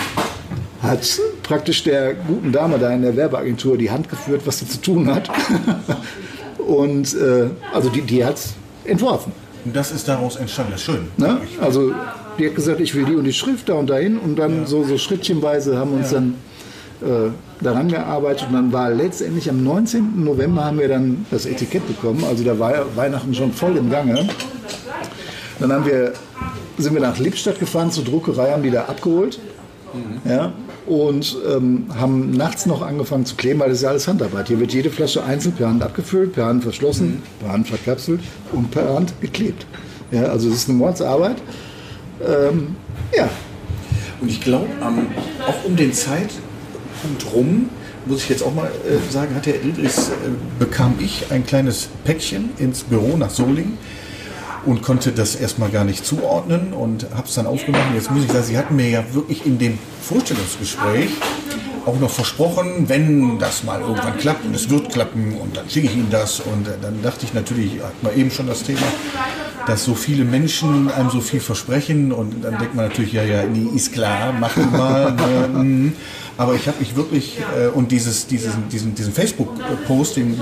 [laughs] hat praktisch der guten Dame da in der Werbeagentur die Hand geführt, was sie zu tun hat. [laughs] Und äh, also die, die hat entworfen. Und das ist daraus entstanden. Das ist schön. Ne? Also die hat gesagt, ich will die und die Schrift da und dahin und dann so, so schrittchenweise haben wir uns dann äh, daran gearbeitet und dann war letztendlich am 19. November haben wir dann das Etikett bekommen, also da war ja Weihnachten schon voll im Gange. Dann haben wir, sind wir nach Lippstadt gefahren zur Druckerei, haben die da abgeholt ja, und ähm, haben nachts noch angefangen zu kleben, weil das ist ja alles Handarbeit. Hier wird jede Flasche einzeln per Hand abgefüllt, per Hand verschlossen, per Hand verkapselt und per Hand geklebt. Ja, also es ist eine Mordsarbeit. Ähm, ja, Und ich glaube, auch um den Zeitpunkt rum, muss ich jetzt auch mal äh, sagen, hat Herr Idris, äh, bekam ich ein kleines Päckchen ins Büro nach Solingen und konnte das erstmal gar nicht zuordnen und habe es dann aufgemacht. Jetzt muss ich sagen, Sie hatten mir ja wirklich in dem Vorstellungsgespräch auch noch versprochen, wenn das mal irgendwann klappt und es wird klappen und dann schicke ich Ihnen das und äh, dann dachte ich natürlich, hat man eben schon das Thema, dass so viele Menschen einem so viel versprechen und dann denkt man natürlich, ja, ja, nee, ist klar, mach du mal. ne, mm. Aber ich habe mich wirklich, äh, und dieses, diesen, diesen, diesen Facebook-Post, den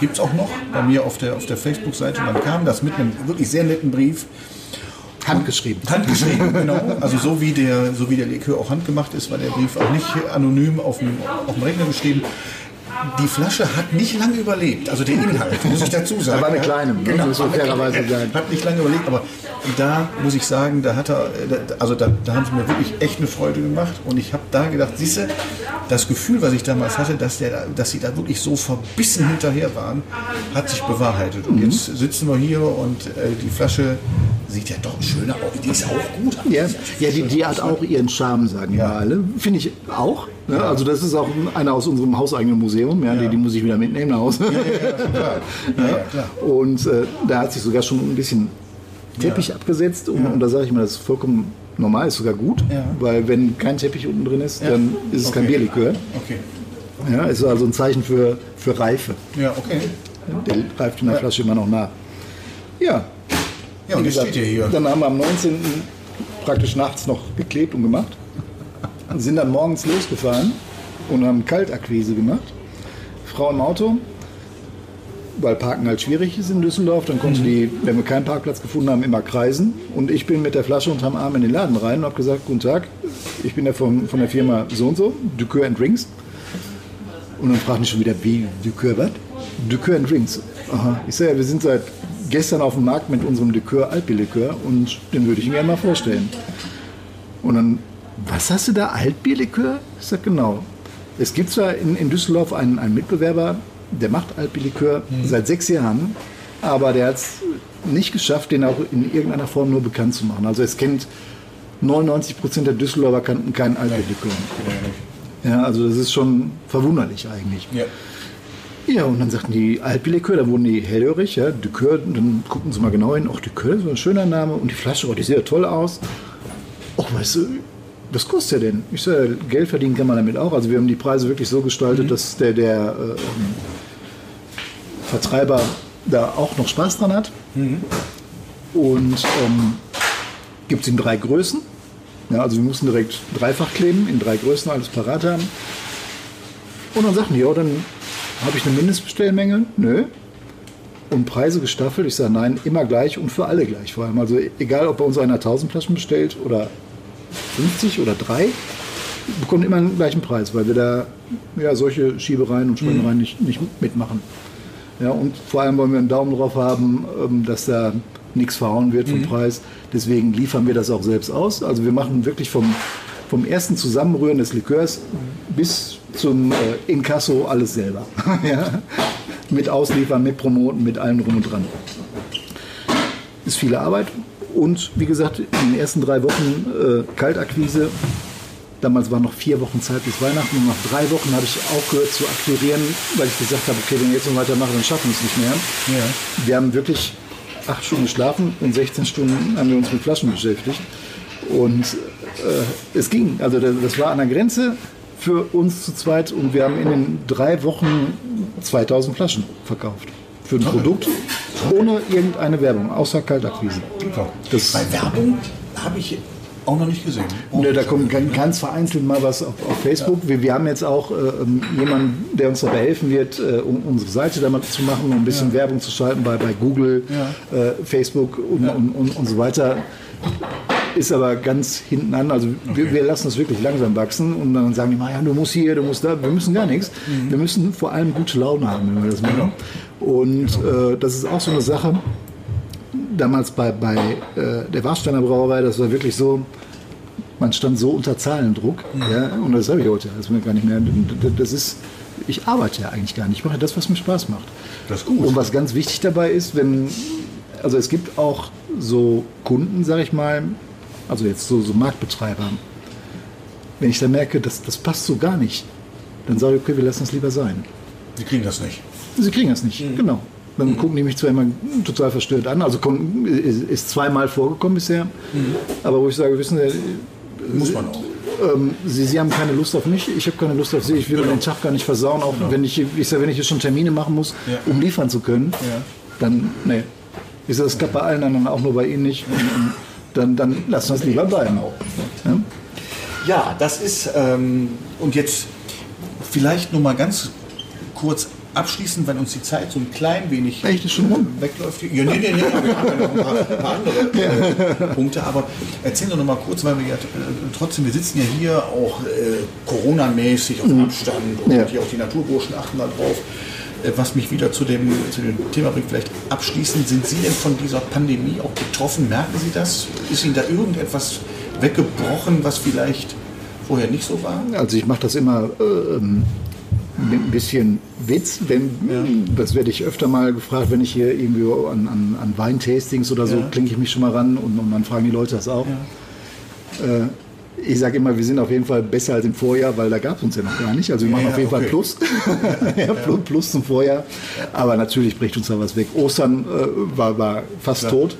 gibt es auch noch bei mir auf der, auf der Facebook-Seite. Und dann kam das mit einem wirklich sehr netten Brief. handgeschrieben. Handgeschrieben, genau. Also so wie der, so wie der Likör auch handgemacht ist, war der Brief auch nicht anonym auf dem, auf dem Rechner geschrieben. Die Flasche hat nicht lange überlebt, also der Inhalt, [laughs] muss ich dazu sagen. war eine kleine, ne? genau, muss man fairerweise sagen. Hat nicht lange überlegt, aber da muss ich sagen, da hat er, also da, da haben sie mir wirklich echt eine Freude gemacht und ich habe da gedacht, siehste, das Gefühl, was ich damals hatte, dass, der, da- dass sie da wirklich so verbissen hinterher waren, hat sich bewahrheitet. Und jetzt sitzen wir hier und äh, die Flasche sieht ja doch schöner aus, die ist auch gut. Ja, ja die, die hat auch ihren Charme, sagen wir Ja. alle. Finde ich auch. Ne? Also das ist auch einer aus unserem hauseigenen Museum. Ja, Die, die muss ich wieder mitnehmen nach Hause. Ja, ja. [laughs] Und äh, da hat sich sogar schon ein bisschen Teppich abgesetzt. Und, und da sage ich mal, das ist vollkommen normal, ist sogar gut. Ja. Weil wenn kein Teppich unten drin ist, dann ist es kein Okay. Bierlikör. Okay. Ja, ist also ein Zeichen für, für Reife. Ja, okay. Der reift in der Flasche immer noch nach. Ja, Ja, und gesagt, steht ihr hier. Dann haben wir am 19. praktisch nachts noch geklebt und gemacht. Sind dann morgens losgefahren und haben Kaltakquise gemacht. Frau im Auto, weil Parken halt schwierig ist in Düsseldorf. Dann konnte die, wenn wir keinen Parkplatz gefunden haben, immer kreisen. Und ich bin mit der Flasche unterm Arm in den Laden rein und habe gesagt, guten Tag, ich bin ja von, von der Firma so und so, Ducour and Drinks. Und dann fragen die schon wieder, wie, Ducour was? Ducour and Drinks. Aha. Ich sage, ja, wir sind seit gestern auf dem Markt mit unserem Ducour Altbierlikör und den würde ich Ihnen gerne mal vorstellen. Und dann, was hast du da, Altbierlikör? Ich sage, genau. Es gibt zwar in, in Düsseldorf einen, einen Mitbewerber, der macht Altbierlikör seit sechs Jahren, aber der hat es nicht geschafft, den auch in irgendeiner Form nur bekannt zu machen. Also es kennt 99 Prozent der Düsseldorfer kannten keinen Altbierlikör. Ja, also das ist schon verwunderlich eigentlich. Ja. Ja, und dann sagten die Altbierlikör, da wurden die hellhörig, ja, Dukör, dann gucken sie mal genau hin, ach, Dukör, so ein schöner Name und die Flasche, oh, die sieht ja toll aus. Och, weißt du, was kostet der denn? Ich sage, Geld verdienen kann man damit auch. Also wir haben die Preise wirklich so gestaltet, dass der, der äh, ähm, Vertreiber da auch noch Spaß dran hat. Und ähm, gibt es in drei Größen. Ja, also wir mussten direkt dreifach kleben, in drei Größen alles parat haben. Und dann sagten die, ja, dann habe ich eine Mindestbestellmenge. Nö. Und Preise gestaffelt. Ich sage, nein, immer gleich und für alle gleich vor allem. Also egal, ob bei uns einer 1000 Flaschen bestellt oder 50 oder 3, bekommt immer den gleichen Preis, weil wir da ja, solche Schiebereien und Schwimmereien nicht, nicht mitmachen. Ja, und vor allem wollen wir einen Daumen drauf haben, ähm, dass da nichts verhauen wird vom Preis. Deswegen liefern wir das auch selbst aus. Also wir machen wirklich vom, vom ersten Zusammenrühren des Likörs bis zum äh, Inkasso alles selber. [laughs] ja? Mit Ausliefern, mit Promoten, mit allem drum und dran. Ist viele Arbeit. Und wie gesagt, in den ersten drei Wochen äh, Kaltakquise. Damals waren noch vier Wochen Zeit bis Weihnachten und nach drei Wochen habe ich aufgehört zu akquirieren, weil ich gesagt habe, okay, wenn wir jetzt noch weitermachen, dann schaffen wir es nicht mehr. Ja. Wir haben wirklich acht Stunden geschlafen und 16 Stunden haben wir uns mit Flaschen beschäftigt. Und äh, es ging. Also das, das war an der Grenze für uns zu zweit und wir haben in den drei Wochen 2000 Flaschen verkauft. Für ein Produkt ohne irgendeine Werbung, außer Kaltakquise. Super. Das- Bei Werbung habe ich auch noch nicht gesehen. Oh, Ne, da kommt ganz, vereinzelt mal was auf, auf Facebook. Wir, wir haben jetzt auch äh, ähm, jemanden, der uns dabei helfen wird, äh, um unsere Seite damit zu machen, um ein bisschen Werbung zu schalten bei, bei Google, äh, Facebook und, und, und, und so weiter. Ist aber ganz hinten an. Also wir, wir lassen es wirklich langsam wachsen und dann sagen die mal, ja, du musst hier, du musst da. Wir müssen gar nichts. Wir müssen vor allem gute Laune haben, wenn wir das machen. Und äh, das ist auch so eine Sache damals bei, bei äh, der Warsteiner Brauerei, das war wirklich so, man stand so unter Zahlendruck. Ja, und das habe ich heute alles mir gar nicht mehr. Das ist, ich arbeite ja eigentlich gar nicht. Ich mache das, was mir Spaß macht. Das ist gut. Und was ganz wichtig dabei ist, wenn, also es gibt auch so Kunden, sage ich mal, also jetzt so, so Marktbetreiber, wenn ich dann merke, das, das passt so gar nicht, dann sage ich, okay, wir lassen es lieber sein. Sie kriegen das nicht. Sie kriegen das nicht, Mhm. genau. Dann gucken die mich zwar immer total verstört an, also kommt, ist, zweimal vorgekommen bisher, Mhm. aber wo ich sage, wissen Sie, Muss man auch. ähm, Sie, Sie haben keine Lust auf mich, ich habe keine Lust auf Sie, ich will mir den Tag gar nicht versauen, auch wenn ich, ich sage, wenn ich hier schon Termine machen muss, Ja. um liefern zu können, Ja. dann, nee. Ich sage, das klappt bei allen anderen, auch nur bei Ihnen nicht. Und, und dann, dann lassen wir es lieber bleiben. Ja? Ja, das ist, ähm, und jetzt vielleicht nur mal ganz kurz abschließend, weil uns die Zeit so ein klein wenig Echt, ist schon rum? wegläuft. Ja, nee, nee, nee, aber wir haben ja noch ein paar, paar andere [laughs] äh, Punkte. Aber erzähl doch noch mal kurz, weil wir ja äh, trotzdem, wir sitzen ja hier auch äh, Corona-mäßig auf Abstand und Ja. hier auch die Naturburschen achten da drauf. Äh, Was mich wieder zu dem, zu dem Thema bringt, vielleicht abschließend, sind Sie denn von dieser Pandemie auch betroffen? Merken Sie das? Ist Ihnen da irgendetwas weggebrochen, was vielleicht vorher nicht so war? Also ich mache das immer ähm, mit ein bisschen Witz. Wenn, Das werde ich öfter mal gefragt, wenn ich hier irgendwie an, an, an Weintastings oder so, Ja. klinke ich mich schon mal ran und, und dann fragen die Leute das auch. Äh, ich sage immer, wir sind auf jeden Fall besser als im Vorjahr, weil da gab es uns ja noch gar nicht. Also wir Ja, machen ja, auf jeden okay. Fall Plus. [laughs] ja, plus, zum Vorjahr. Aber natürlich bricht uns da was weg. Ostern äh, war, war fast tot.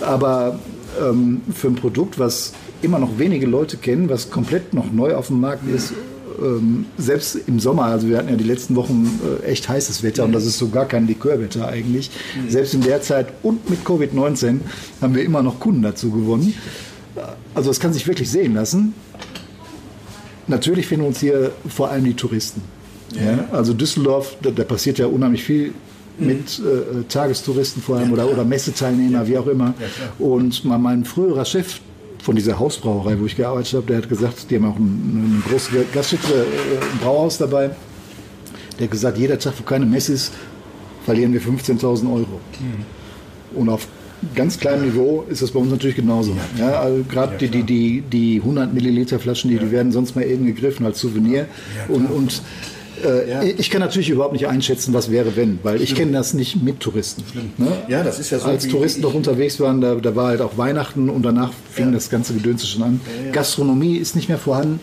Aber ähm, für ein Produkt, was immer noch wenige Leute kennen, was komplett noch neu auf dem Markt ist, ähm, selbst im Sommer, also wir hatten ja die letzten Wochen äh, echt heißes Wetter und das ist so gar kein Likörwetter eigentlich. Selbst in der Zeit und mit Covid-19 haben wir immer noch Kunden dazu gewonnen. Also es kann sich wirklich sehen lassen. Natürlich finden uns hier vor allem die Touristen. Ja. Also Düsseldorf, da, da passiert ja unheimlich viel mit äh, Tagestouristen vor allem oder, oder Messeteilnehmer, wie auch immer. Und mal mein früherer Chef von dieser Hausbrauerei, wo ich gearbeitet habe, der hat gesagt, die haben auch ein, ein großes Gaststätte, äh, ein Brauhaus dabei. Der hat gesagt, jeder Tag, wo keine Messe ist, verlieren wir 15.000 Euro. Und auf ganz kleinem Niveau ist das bei uns natürlich genauso. Ja, also gerade die, die, die, die 100 Milliliter Flaschen, die, die werden sonst mal eben gegriffen als Souvenir. und und äh, ich kann natürlich überhaupt nicht einschätzen, was wäre, wenn, weil ich kenne das nicht mit Touristen. Ne? Ja, das ist ja so, Als Touristen noch unterwegs waren, da, da war halt auch Weihnachten und danach fing das ganze Gedönse schon an. Gastronomie ist nicht mehr vorhanden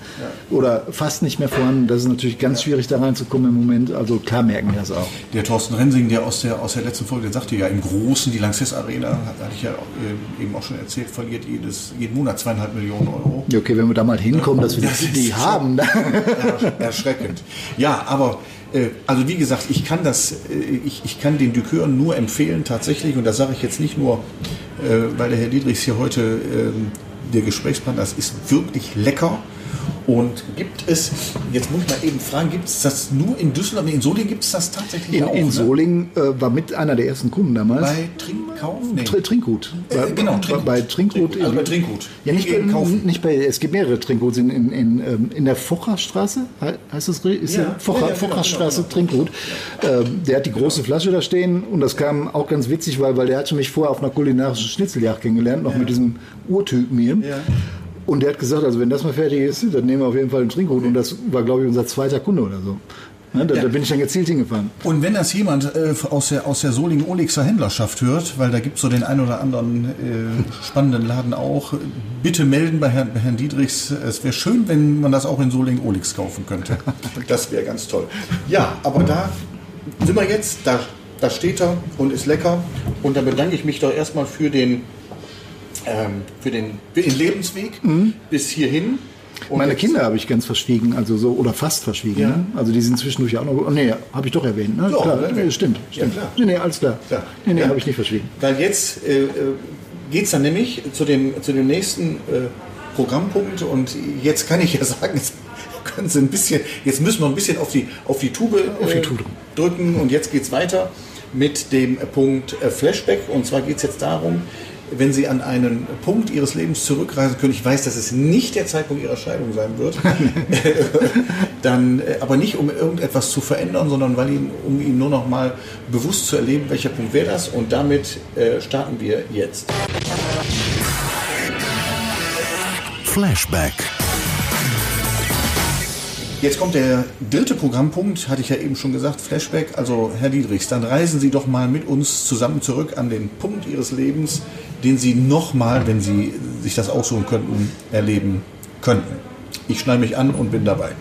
oder fast nicht mehr vorhanden. Das ist natürlich ganz schwierig da reinzukommen im Moment. Also klar merken wir das auch. Der Thorsten Rensing, der aus der, aus der letzten Folge, der sagte ja, im Großen, die Lanxess Arena, hatte ich ja äh, eben auch schon erzählt, verliert jedes, jeden Monat zweieinhalb Millionen Euro. Ja, okay, wenn wir da mal hinkommen, dass wir Das die, die haben. [laughs] Ersch- erschreckend. Ja, aber äh, also wie gesagt, ich kann das, äh, ich, ich kann den Likör nur empfehlen tatsächlich und das sage ich jetzt nicht nur, äh, weil der Herr Dietrichs hier heute ähm, der Gesprächspartner ist, ist wirklich lecker. Und gibt es, jetzt muss ich mal eben fragen, gibt es das nur in Düsseldorf, in Solingen gibt es das tatsächlich In, auch? in ne? Solingen äh, war mit einer der ersten Kunden damals. Bei Trinkkauf? Nee. Tr Trinkgut. Äh, genau, bei, Trinkgut. bei Trinkgut. Also bei Trinkgut. Ja, nicht, bei, kaufen. nicht bei, es gibt mehrere Trinkguts in, in, in, ähm, in der Focherstraße, he- heißt das, ist Ja, ja, Focher, ja, ja, genau, Focherstraße genau, Trinkgut. Ähm, der hat die große Flasche da stehen und das kam auch ganz witzig, weil, weil der hatte mich vorher auf einer kulinarischen Schnitzeljagd kennengelernt, noch mit diesem Urtypen hier. Ja. Und der hat gesagt, also wenn das mal fertig ist, dann nehmen wir auf jeden Fall einen Trinkgut. Und das war, glaube ich, unser zweiter Kunde oder so. Ne, da, da bin ich dann gezielt hingefahren. Und wenn das jemand äh, aus der, aus der Solingen-Olixer Händlerschaft hört, weil da gibt es so den einen oder anderen äh, spannenden Laden auch, bitte melden bei Herrn, bei Herrn Dietrichs. Es wäre schön, wenn man das auch in Solingen-Olix kaufen könnte. [laughs] Das wäre ganz toll. Ja, aber da sind wir jetzt, da, da steht er und ist lecker. Und dann bedanke ich mich doch erstmal für den, ähm, für den, für den Lebensweg bis hierhin. Und Meine Kinder habe ich ganz verschwiegen, also so oder fast verschwiegen. Ja. Ne? Also die sind zwischendurch auch noch. Oh, nee, habe ich doch erwähnt. Ne? Ja, klar, erwähnt. nee, stimmt, Ja, stimmt. klar. Nee, nee, alles klar. Klar. Nee, nee, Ja. habe ich nicht verschwiegen. Weil jetzt äh, äh, geht es dann nämlich zu dem, zu dem nächsten äh, Programmpunkt und jetzt kann ich ja [laughs] sagen, jetzt können Sie ein bisschen, jetzt müssen wir ein bisschen auf die, auf die Tube, Auf die äh, Tube. drücken und jetzt geht es weiter mit dem Punkt äh, Flashback und zwar geht es jetzt darum, wenn Sie an einen Punkt Ihres Lebens zurückreisen können, ich weiß, dass es nicht der Zeitpunkt Ihrer Scheidung sein wird, [laughs] dann äh, aber nicht um irgendetwas zu verändern, sondern weil ihn, um ihn nur noch mal bewusst zu erleben, welcher Punkt wäre das und damit äh, starten wir jetzt. Flashback. Jetzt kommt der dritte Programmpunkt, hatte ich ja eben schon gesagt, Flashback. Also Herr Dietrichs, dann reisen Sie doch mal mit uns zusammen zurück an den Punkt Ihres Lebens, den Sie nochmal, wenn Sie sich das aussuchen könnten, erleben könnten. Ich schneide mich an und bin dabei.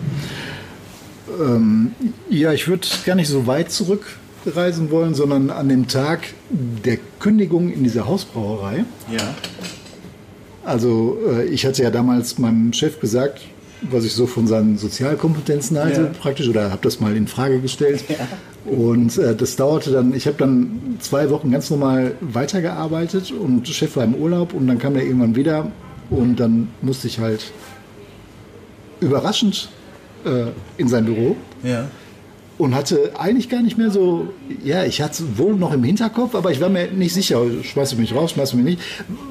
Ja, ich würde gar nicht so weit zurückreisen wollen, sondern an dem Tag der Kündigung in dieser Hausbrauerei. Ja. Also äh, ich hatte ja damals meinem Chef gesagt, was ich so von seinen Sozialkompetenzen halte, Ja. praktisch, oder habe das mal in Frage gestellt. Und äh, das dauerte dann, ich habe dann zwei Wochen ganz normal weitergearbeitet und Chef war im Urlaub und dann kam er irgendwann wieder und dann musste ich halt überraschend äh, in sein Büro. Ja. und hatte eigentlich gar nicht mehr so, ja, ich hatte es wohl noch im Hinterkopf, aber ich war mir nicht sicher, schmeißt du mich raus, schmeißt du mich nicht.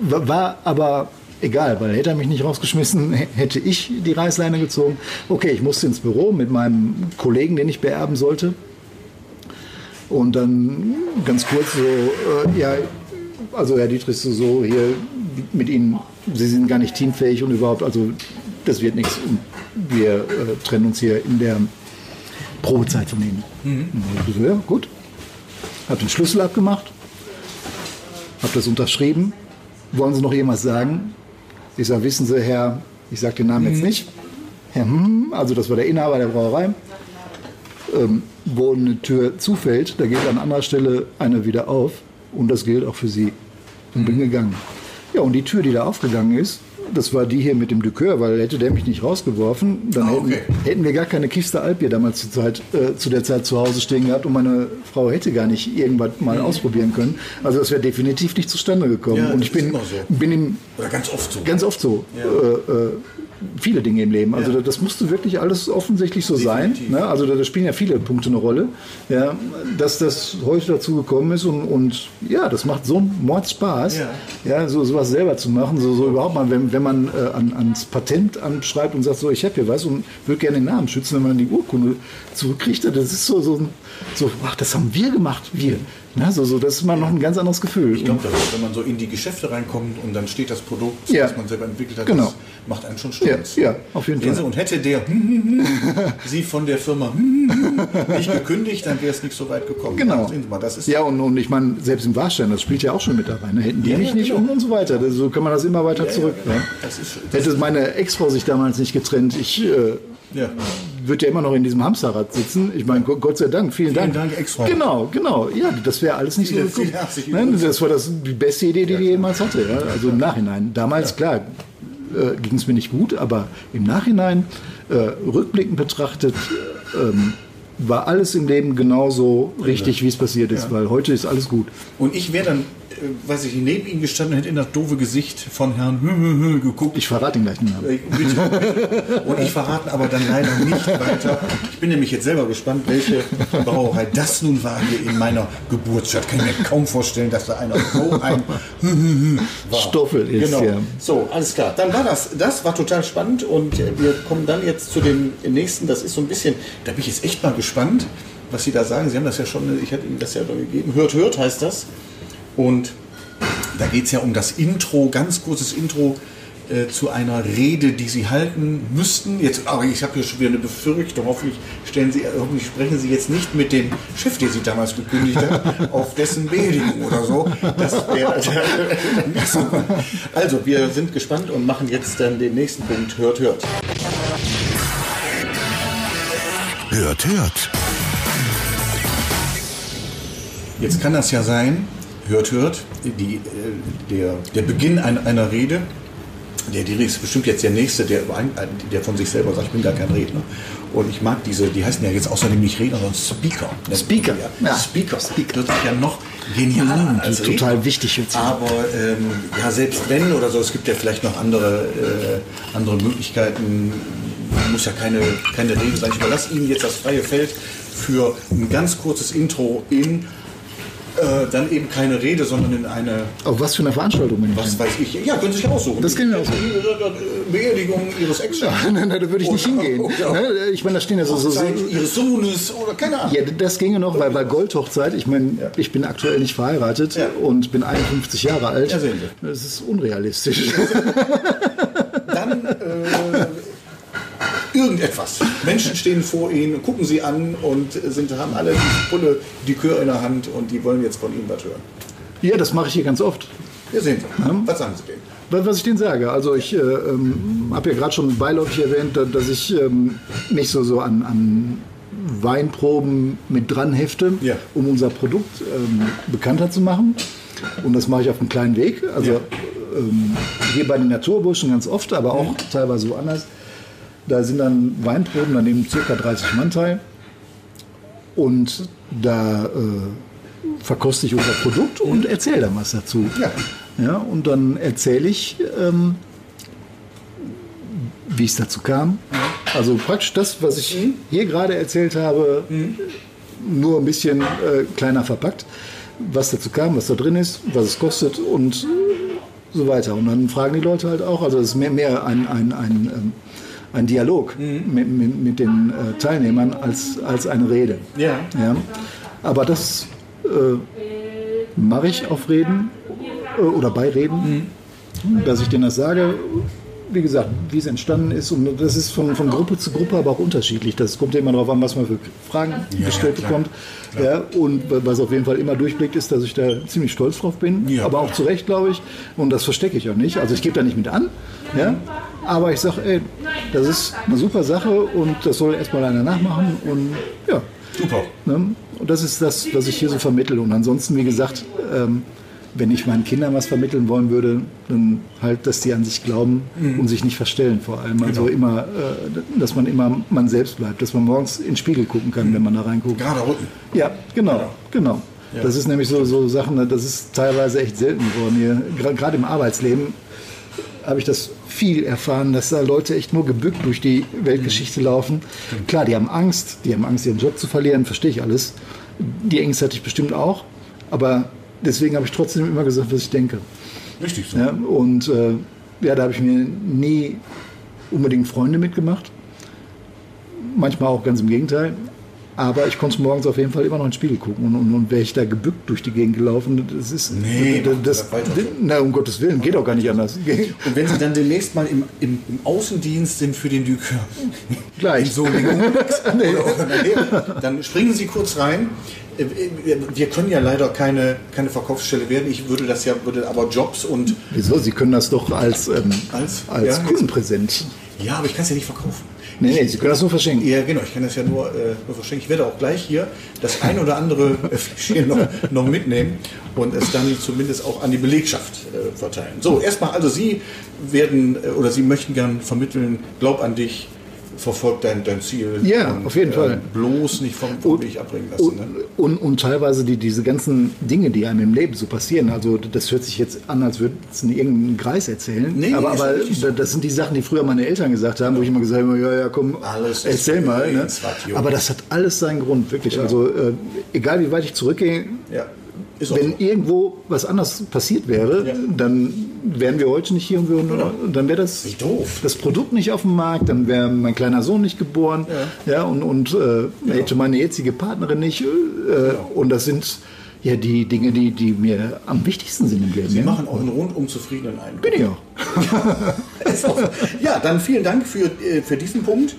War, war aber egal, weil hätte er mich nicht rausgeschmissen, hätte ich die Reißleine gezogen. Okay, ich musste ins Büro mit meinem Kollegen, den ich beerben sollte. Und dann ganz kurz so, äh, ja, also Herr Dietrich, so- so hier mit Ihnen, Sie sind gar nicht teamfähig und überhaupt, also das wird nichts. Wir äh, trennen uns hier in der Probezeit von Ihnen. So, ja, gut. Hab den Schlüssel abgemacht, hab das unterschrieben. Wollen Sie noch jemals sagen? Ich sage, wissen Sie, Herr, ich sage den Namen jetzt nicht. Herr, hm, also das war der Inhaber der Brauerei ähm, wo eine Tür zufällt, da geht an anderer Stelle eine wieder auf und das gilt auch für sie. Und bin gegangen. Ja, und die Tür, die da aufgegangen ist, das war die hier mit dem Likör, weil hätte der mich nicht rausgeworfen, dann Ah, hätten, okay. hätten wir gar keine Kiste Altbier damals zur Zeit, äh, zu der Zeit zu Hause stehen gehabt und meine Frau hätte gar nicht irgendwas mal ausprobieren können. Also das wäre definitiv nicht zustande gekommen. Mhm. Ja, und ich bin, so. bin im Oder ganz oft so. Ganz oft so. Äh, äh, viele Dinge im Leben. Also Ja. das musste wirklich alles offensichtlich so Definitiv. sein. Ne? Also da, spielen ja viele Punkte eine Rolle. Ja, dass das heute dazu gekommen ist und, und ja, das macht so einen Mordspaß, Ja. ja. so sowas selber zu machen. So, so überhaupt mal, wenn, wenn man äh, an, ans Patent anschreibt und sagt, so ich habe hier was und würde gerne den Namen schützen, wenn man die Urkunde zurückkriegt, das ist so, so, so ach, das haben wir gemacht, wir. Ne? So, so, das ist mal noch ein ganz anderes Gefühl. Ich glaube, wenn man so in die Geschäfte reinkommt und dann steht das Produkt, Ja. das man selber entwickelt hat, Genau. das macht einen schon stolz. Ja, ja, auf jeden Sehen Fall. Sie, Und hätte der Sie von der Firma nicht gekündigt, dann wäre es nicht so weit gekommen. Genau. Mal, das ist Ja, und, und ich meine, selbst im Warstein, das spielt ja auch schon mit dabei. Ne? Hätten die Ja, mich nicht genau. und, und so weiter. Das, so kann man das immer weiter zurück. genau. ne? Das ist- das Hätte meine Ex-Frau sich damals nicht getrennt, ich äh, ja. würde ja immer noch in diesem Hamsterrad sitzen. Ich meine, Gott, sei Dank, vielen, Vielen Dank. Dank, Ex-Frau. Genau, genau. Ja, das wäre alles nicht so gekommen. herzliche Nein. Das war das, die beste Idee, die die jemals hatte. Ja? Also im Nachhinein. Damals, klar, äh, ging es mir nicht gut, aber im Nachhinein, äh, rückblickend betrachtet, äh, ähm, war alles im Leben genauso richtig, wie es passiert ist, weil heute ist alles gut. Und ich wäre dann, weiß ich, neben ihm gestanden und hätte in das doofe Gesicht von Herrn geguckt. Ich verrate ihn gleich den Namen. Äh. Und ich verrate aber dann leider nicht weiter. Ich bin nämlich jetzt selber gespannt, welche Brauerei das nun war hier in meiner Geburtsstadt. Kann ich mir kaum vorstellen, dass da einer so ein war. Stoffel ist, Genau. ja. So, alles klar. Dann war das. Das war total spannend und äh, wir kommen dann jetzt zu dem nächsten. Das ist so ein bisschen, da bin ich jetzt echt mal gespannt, was Sie da sagen. Sie haben das ja schon, ich hatte Ihnen das ja gegeben. Hört, hört heißt das. Und da geht es ja um das Intro, ganz kurzes Intro äh, zu einer Rede, die Sie halten müssten. Jetzt, aber ich habe hier schon wieder eine Befürchtung. Hoffentlich, stellen Sie, hoffentlich sprechen Sie jetzt nicht mit dem Chef, der Sie damals gekündigt hat, [laughs] auf dessen Beerdigung oder so. Das wäre nicht [laughs] so. Also, wir sind gespannt und machen jetzt dann den nächsten Punkt. Hört, hört. Hört, hört. Jetzt kann das ja sein, hört, hört, die, äh, der, der Beginn ein, einer Rede. Der Diri ist bestimmt jetzt der Nächste, der, der von sich selber sagt, ich bin gar kein Redner. Und ich mag diese, die heißen ja jetzt außerdem nicht Redner, sondern Speaker. Speaker, Ja. ja. Speaker. Speaker. Das ist ja noch genialer als total Redner. wichtig jetzt. Aber ähm, ja, selbst wenn oder so, es gibt ja vielleicht noch andere, äh, andere Möglichkeiten. Muss ja keine, keine Rede sein. Ich überlasse Ihnen jetzt das freie Feld für ein ganz kurzes Intro in äh, dann eben keine Rede, sondern in eine, Auf was für eine Veranstaltung bin ich was weiß ich, ja, können Sie sich aussuchen. Das können wir. Ihre Beerdigung Ihres Ex. Nein, nein, nein, da würde ich nicht Oder- hingehen. [laughs] oder- Ne, Ich meine, da stehen ja so, so, so Ihres Sohnes oder keine Ahnung. Ja, das ginge noch, weil bei Goldhochzeit, ich meine, ich bin aktuell nicht verheiratet Ja. und bin 51 Jahre alt. Ja, sehen Sie. Das ist unrealistisch. [laughs] dann äh, irgendetwas. Menschen stehen vor ihnen, gucken sie an und sind, haben alle die Pulle, die Kör in der Hand und die wollen jetzt von ihnen was hören. ja, das mache ich hier ganz oft. Wir sehen Sie. Was sagen Sie denn? Was ich denen sage, also ich äh, ähm, habe ja gerade schon beiläufig erwähnt, da- dass ich ähm, mich so, so an, an Weinproben mit dran hefte, Ja. um unser Produkt ähm, bekannter zu machen. Und das mache ich auf einem kleinen Weg. Also Ja. ähm, hier bei den Naturburschen ganz oft, aber auch teilweise woanders. Da sind dann Weinproben, da nehmen circa 30 Mann teil. Und da äh, verkoste ich unser Produkt und erzähle dann was dazu. Ja. Ja, und dann erzähle ich, ähm, wie es dazu kam, Also praktisch das, was ich hier gerade erzählt habe, nur ein bisschen äh, kleiner verpackt, was dazu kam, was da drin ist, was es kostet und so weiter. Und dann fragen die Leute halt auch, also es ist mehr, mehr ein, ein, ein, ähm, ein Dialog mit, mit, mit den äh, Teilnehmern als, als eine Rede. Ja. Ja. Aber das äh, mache ich auf Reden äh, oder bei Reden, dass ich denen das sage. Wie gesagt, wie es entstanden ist, und das ist von, von Gruppe zu Gruppe aber auch unterschiedlich. Das kommt ja immer darauf an, was man für Fragen gestellt klar. bekommt. Ja, und was auf jeden Fall immer durchblickt, ist, dass ich da ziemlich stolz drauf bin, Ja. aber auch zu Recht, glaube ich. Und das verstecke ich auch nicht. Also ich gebe da nicht mit an, ja, aber ich sage, ey, das ist eine super Sache und das soll erstmal einer nachmachen und ja, Super. Ne? Und das ist das, was ich hier so vermittle. Und ansonsten, wie gesagt, ähm, wenn ich meinen Kindern was vermitteln wollen würde, dann halt, dass die an sich glauben und sich nicht verstellen vor allem. Also immer, äh, dass man immer man selbst bleibt, dass man morgens in den Spiegel gucken kann, wenn man da reinguckt. Gerade Rücken. Ja, genau, genau. Das ist nämlich so, so Sachen, das ist teilweise echt selten geworden hier. Gerade im Arbeitsleben habe ich das viel erfahren, dass da Leute echt nur gebückt durch die Weltgeschichte laufen. Klar, die haben Angst, die haben Angst, ihren Job zu verlieren, verstehe ich alles. Die Ängste hatte ich bestimmt auch, aber deswegen habe ich trotzdem immer gesagt, was ich denke. Richtig so. Ja, und äh, ja, da habe ich mir nie unbedingt Freunde mitgemacht. Manchmal auch ganz im Gegenteil. Aber ich konnte morgens auf jeden Fall immer noch in den Spiegel gucken. Und, und, und wäre ich da gebückt durch die Gegend gelaufen, das ist. Nee, das, so. na, um Gottes Willen, geht auch gar nicht anders. Und wenn Sie dann demnächst mal im, im, im Außendienst sind für den Dükör, Gleich. [laughs] oder nachher, dann springen Sie kurz rein. Äh, Wir können ja leider keine, keine Verkaufsstelle werden. Ich würde das ja, würde aber Jobs und Wieso? Sie können das doch als, ähm, Als? als, Ja. Kundenpräsent. ja, aber ich kann es ja nicht verkaufen. Nee, nee, Sie können das nur verschenken. Ja, genau, ich kann das ja nur, äh, nur verschenken. Ich werde auch gleich hier das ein oder andere äh, [laughs] Fläschchen noch, noch mitnehmen und es dann zumindest auch an die Belegschaft äh, verteilen. So, erstmal, also Sie werden äh, oder Sie möchten gern vermitteln, glaub an dich, verfolg dein, dein Ziel. Ja, auf jeden Fall. Bloß nicht vom, vom Weg abbringen lassen. Und, Ne? und, und teilweise die, diese ganzen Dinge, die einem im Leben so passieren, also das hört sich jetzt an, als würde es in irgendeinen Kreis erzählen, Nee, aber, aber so. das sind die Sachen, die früher meine Eltern gesagt haben, wo ich immer gesagt habe, ja, ja, komm, Alles erzähl mal. Ne? Aber das hat alles seinen Grund, wirklich. Also äh, egal wie weit ich zurückgehe, Ja, wenn so. irgendwo was anderes passiert wäre, Ja. dann wären wir heute nicht hier und, wir, und dann wäre das, das Produkt nicht auf dem Markt, dann wäre mein kleiner Sohn nicht geboren ja. und, und äh, hätte meine jetzige Partnerin nicht. Äh, Und das sind ja die Dinge, die, die mir am wichtigsten sind im Leben. Sie ja. machen auch einen rundum zufriedenen Eindruck. Bin ich auch- [laughs] ja, dann vielen Dank für, äh, für diesen Punkt.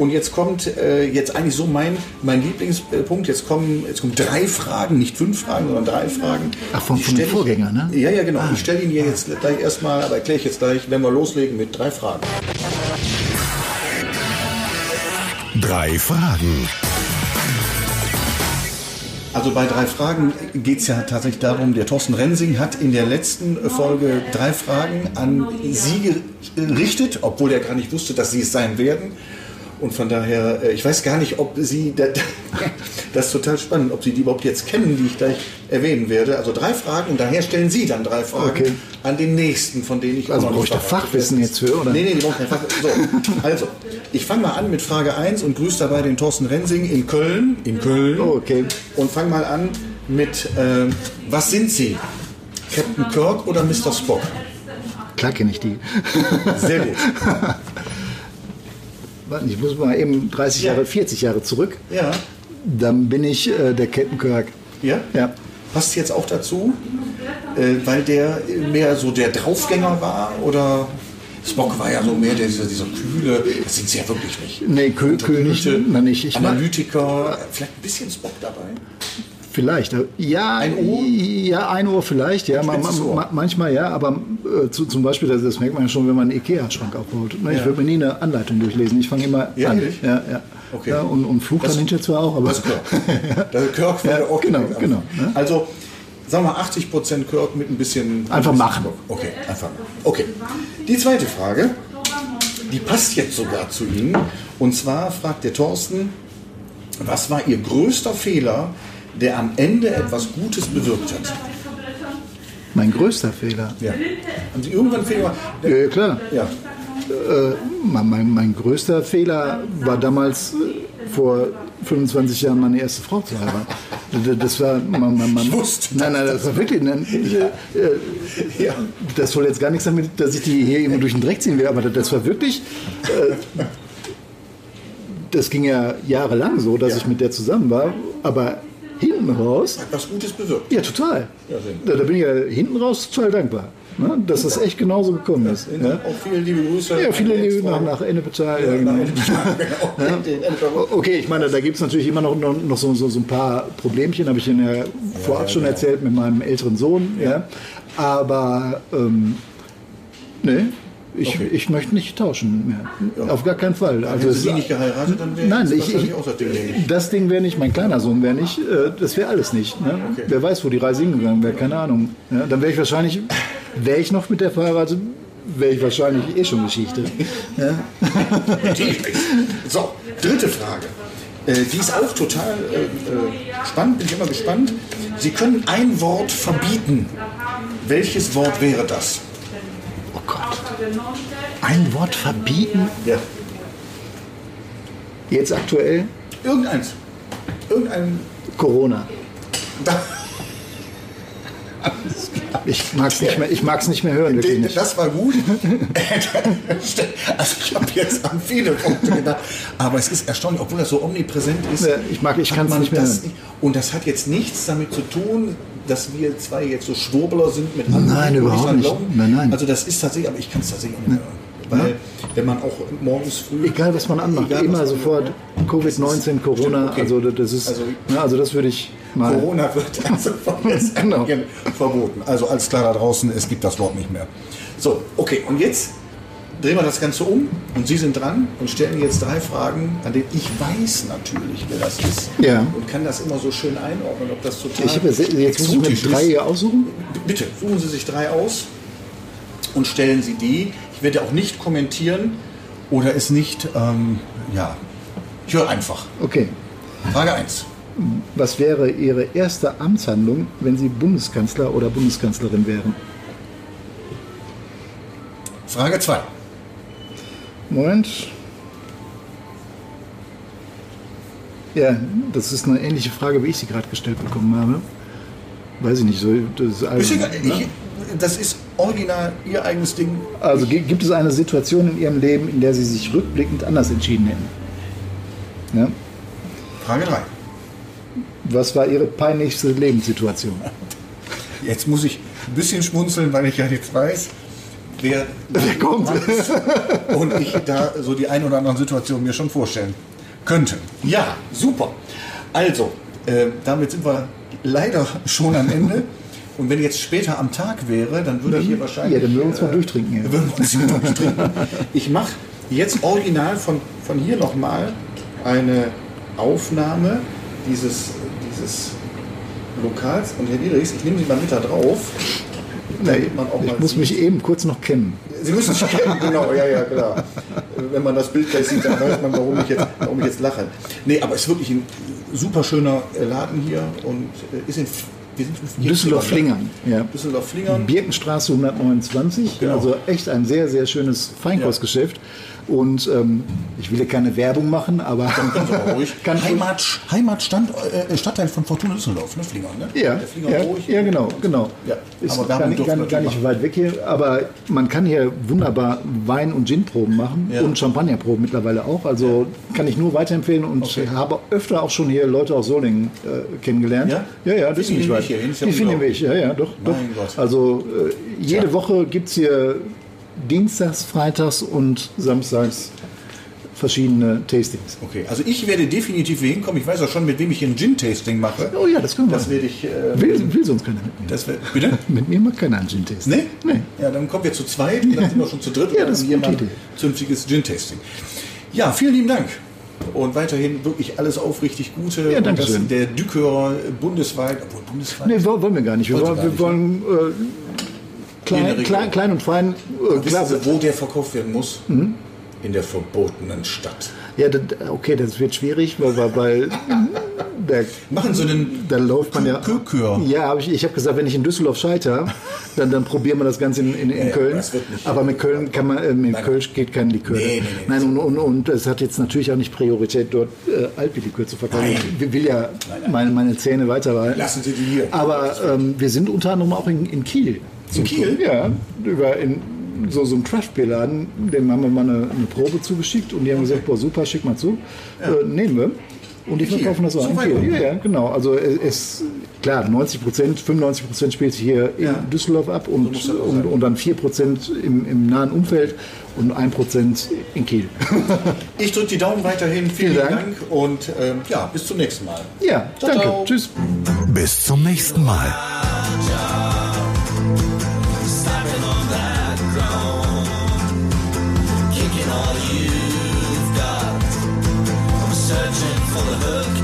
Und jetzt kommt äh, jetzt eigentlich so mein, mein Lieblingspunkt. Jetzt kommen, jetzt kommen drei Fragen, nicht fünf Fragen, sondern drei Fragen. Ach, von- ich- Vorgänger, ne? Ja, ja, genau. Ich stelle Ihnen hier jetzt gleich erstmal, aber erkläre ich jetzt gleich, wenn wir loslegen mit drei Fragen. Drei Fragen. Also bei drei Fragen geht es ja tatsächlich darum, der Thorsten Rensing hat in der letzten Folge drei Fragen an Sie gerichtet, obwohl er gar nicht wusste, dass Sie es sein werden. Und von daher, äh, ich weiß gar nicht, ob Sie, da- [laughs] das ist total spannend, ob Sie die überhaupt jetzt kennen, die ich gleich erwähnen werde. Also drei Fragen und daher stellen Sie dann drei Fragen Okay. an den nächsten, von denen ich Also auch noch brauche ich da. Fachwissen jetzt für, oder? Nee, nee, die brauchen kein Fachwissen. So, also, ich fange mal an mit Frage 1 und grüße dabei den Thorsten Rensing in Köln. In Köln. Oh, okay. Und fang mal an mit, ähm, was sind Sie? Captain Kirk oder Mr. Spock? Klar kenne ich die. Sehr gut. [laughs] Ich muss mal eben 30 Ja. Jahre, 40 Jahre zurück. Ja. Dann bin ich äh, der Captain Kirk. Ja? Ja. Passt jetzt auch dazu, äh, weil der mehr so der Draufgänger war oder Spock war ja so mehr der, dieser, dieser kühle, das sind sie ja wirklich nicht. Nee, kühl, kühl nicht. Analytiker, vielleicht ein bisschen Spock dabei. Vielleicht. Ja, Ein Ohr? ja, ein Ohr vielleicht. Ja, ma, Spitzes Ohr. ma, manchmal ja, aber äh, zu, zum Beispiel, das, das merkt man ja schon, wenn man einen Ikea-Schrank aufbaut. Ne, Ich Ja. würde mir nie eine Anleitung durchlesen. Ich fange immer Ja, an. ehrlich? Ja, ja. Okay. ja und, und Fluch Das- kann ich zwar auch, aber Das ist Kirk. [laughs] Der Kirk war Ja, auch genau, direkt genau, ne? Also, sagen wir 80% Kirk mit ein bisschen. Einfach ein bisschen machen. Okay, einfach machen. Okay. Die zweite Frage, die passt jetzt sogar zu Ihnen. Und zwar fragt der Thorsten, was war Ihr größter Fehler, der am Ende etwas Gutes bewirkt hat? mein größter Fehler. Ja. Haben Sie irgendwann Fehler? Ja, klar. Ja. äh, mein, mein, größter Fehler war damals äh, vor 25 Jahren meine erste Frau zu heiraten. Das- war, man, man, man, Ich wusste nein, nein, das war wirklich, nein, äh, äh, Ja. das soll jetzt gar nichts damit, dass ich die hier immer durch den Dreck ziehen will, aber das, das war wirklich, äh, das ging ja jahrelang so, dass Ja. ich mit der zusammen war, aber hinten raus, Hat was Gutes bewirkt. ja total, Ja, da, da bin ich ja hinten raus total dankbar, ne, dass das echt genauso gekommen ist. Ja. Auch viele liebe Grüße. Ja, viele Liebe nach, nach Ennepetal. Ja, Ja, genau. genau. [laughs] Okay, ich meine, da gibt es natürlich immer noch, noch, so, so, so ein paar Problemchen, habe ich Ihnen ja vorab schon erzählt mit meinem älteren Sohn. Aber ähm, nee, ich, Okay. ich möchte nicht tauschen mehr. Auf gar keinen Fall. Also Hätten Sie nicht geheiratet, dann wäre Nein, das ich, ich, auch das Ding nicht. das Ding wäre nicht, mein kleiner Sohn wäre nicht, äh, das wäre alles nicht. Ne? Okay. Wer weiß, wo die Reise hingegangen wäre, keine Ahnung. Ja, dann wäre ich wahrscheinlich, wäre ich noch mit der verheiratet, wäre ich wahrscheinlich eh schon Geschichte. Ja? So, dritte Frage. Äh, die ist auch total äh, äh, spannend, bin ich immer gespannt. Sie können ein Wort verbieten. Welches Wort wäre das? Ein Wort verbieten? Ja. Jetzt aktuell Irgendeins. Irgendein. Corona. Ich mag es nicht mehr, ich mag's nicht mehr hören, wirklich nicht. Das war gut. also ich habe jetzt an viele Punkte gedacht. Aber es ist erstaunlich, obwohl das so omnipräsent ist. Ich mag- ich kann's man nicht mehr das hören. nicht- Und das hat jetzt nichts damit zu tun, dass wir zwei jetzt so Schwurbler sind mit anderen, Nein, überhaupt nicht. glauben. Nein, nein. Also das ist tatsächlich, aber ich kann es tatsächlich nicht mehr hören. Weil wenn man auch morgens früh... Egal was man anmacht, Egal, immer sofort Covid-19, Corona, okay. also das ist, Also- ja, also das würde ich mal. Corona wird [laughs] also Genau. verboten. Also alles klar da draußen, es gibt das Wort nicht mehr. So, okay, und jetzt drehen wir das Ganze um und Sie sind dran und stellen jetzt drei Fragen, an denen ich weiß natürlich, wer das ist. Ja. Und kann das immer so schön einordnen, ob das total Ich habe jetzt, jetzt exotisch drei ist. hier aussuchen. Bitte, suchen Sie sich drei aus und stellen Sie die. Ich werde auch nicht kommentieren oder es nicht, ähm, ja, ich höre einfach. Okay. Frage 1. Was wäre Ihre erste Amtshandlung, wenn Sie Bundeskanzler oder Bundeskanzlerin wären? Frage 2. Moment. Ja, das ist eine ähnliche Frage, wie ich sie gerade gestellt bekommen habe. Weiß ich nicht, so, das ist Ist also, egal, ne? ich, das ist original Ihr eigenes Ding. also gi- gibt es eine Situation in Ihrem Leben, in der Sie sich rückblickend anders entschieden hätten? Ja? Frage 3. Was war Ihre peinlichste Lebenssituation? Jetzt muss ich ein bisschen schmunzeln, weil ich ja jetzt weiß, wer, Wer kommt? und ich da so die ein oder anderen Situationen mir schon vorstellen könnte. Ja, super. Also, äh, damit sind wir leider schon am Ende. Und wenn jetzt später am Tag wäre, dann würde ich hier wahrscheinlich. Ja, dann würden wir uns mal durchtrinken. Ja. würden wir uns hier durchtrinken. Ich mache jetzt original von, von hier nochmal eine Aufnahme dieses, dieses Lokals. Und Herr Dierichs, ich nehme Sie mal mit da drauf. Mal Ich muss sieht. mich eben kurz noch kennen. Sie müssen sich kennen, genau, ja, ja, klar. Wenn man das Bild gleich sieht, dann weiß man, warum ich jetzt, warum ich jetzt lache. Nee, aber es ist wirklich ein super schöner Laden hier und äh, ist in, wir sind in Düsseldorf-Flingern. Ja. Düsseldorf-Flingern. Birkenstraße 129, Genau. also echt ein sehr, sehr schönes Feinkostgeschäft. Und ähm, ich will hier keine Werbung machen, aber Aber ruhig. [laughs] Kann- Heimat, Heimatstand, äh, Stadtteil von Fortuna Düsseldorf, ne, Flingern, ne? Ja, Der Flinger ja, ruhig. ja, genau, genau. Ja, Ist aber gar, nicht, gar, gar nicht weit weg hier, aber man kann hier wunderbar Wein- und Ginproben machen Ja. und Champagnerproben mittlerweile auch. Also kann ich nur weiterempfehlen und Okay. habe öfter auch schon hier Leute aus Solingen äh, kennengelernt. Ja? ja, ja, das ist nicht weit. Ja Die finden den Weg, ja, ja, doch. doch. Also äh, jede. Woche gibt es hier Dienstags, Freitags und Samstags verschiedene Tastings. Okay, also ich werde definitiv hier hinkommen. Ich weiß auch schon, mit wem ich hier ein Gin-Tasting mache. Oh ja, das können wir. Das werde ich. Äh, will, will sonst keiner mit mir. das wär, bitte? [laughs] Mit mir macht keiner ein Gin-Tasting. Nee? Nee. Ja, dann kommen wir zu zweit und dann sind wir schon zu dritt. Ja, das ist Idee. zünftiges Gin-Tasting. Ja, vielen lieben Dank. Und weiterhin wirklich alles aufrichtig Gute. Ja, danke schön. der Dükör bundesweit, obwohl bundesweit. Nee, wo- wollen wir gar nicht. Wir, wollen, gar wir nicht, wollen äh, klein, klein, klein und fein. Äh, Wissen klar, Sie, wo der verkauft werden muss? in der verbotenen Stadt. Ja, das, okay, das wird schwierig, weil, weil, weil [laughs] da, Machen Sie einen da läuft man ja. Kür. Ja, hab ich, ich habe gesagt, wenn ich in Düsseldorf scheitere, dann, dann probieren wir das Ganze in, in, in ja, Köln. aber mit Köln kann man, äh, mit Nein, Kölsch geht kein Likör. Nee, nee, nee, Nein, und, und, und es hat jetzt natürlich auch nicht Priorität, dort äh, Alpi-Likör zu verkaufen. Nein. Ich will ja Meine, meine Zähne weiter. Lassen Sie die hier. Aber ähm, wir sind unter anderem auch in, in Kiel. In Kiel? Ja, über in so, so einem Craft-Bier-Laden, dem haben wir mal eine, eine Probe zugeschickt und die haben gesagt, boah super, schick mal zu. Äh, nehmen wir. Und die verkaufen das auch So in Kiel. Ja, ja, genau. Also es, es klar, 90 Prozent, 95 Prozent spielt sich hier in Ja. Düsseldorf ab und, auch und, und dann 4 Prozent im, im nahen Umfeld und 1 Prozent in Kiel. [laughs] Ich drücke die Daumen weiterhin. Vielen, Vielen Dank. Dank. und ähm, ja, bis zum nächsten Mal. ja, Ciao, danke. ciao. Tschüss. Bis zum nächsten Mal. Ciao. look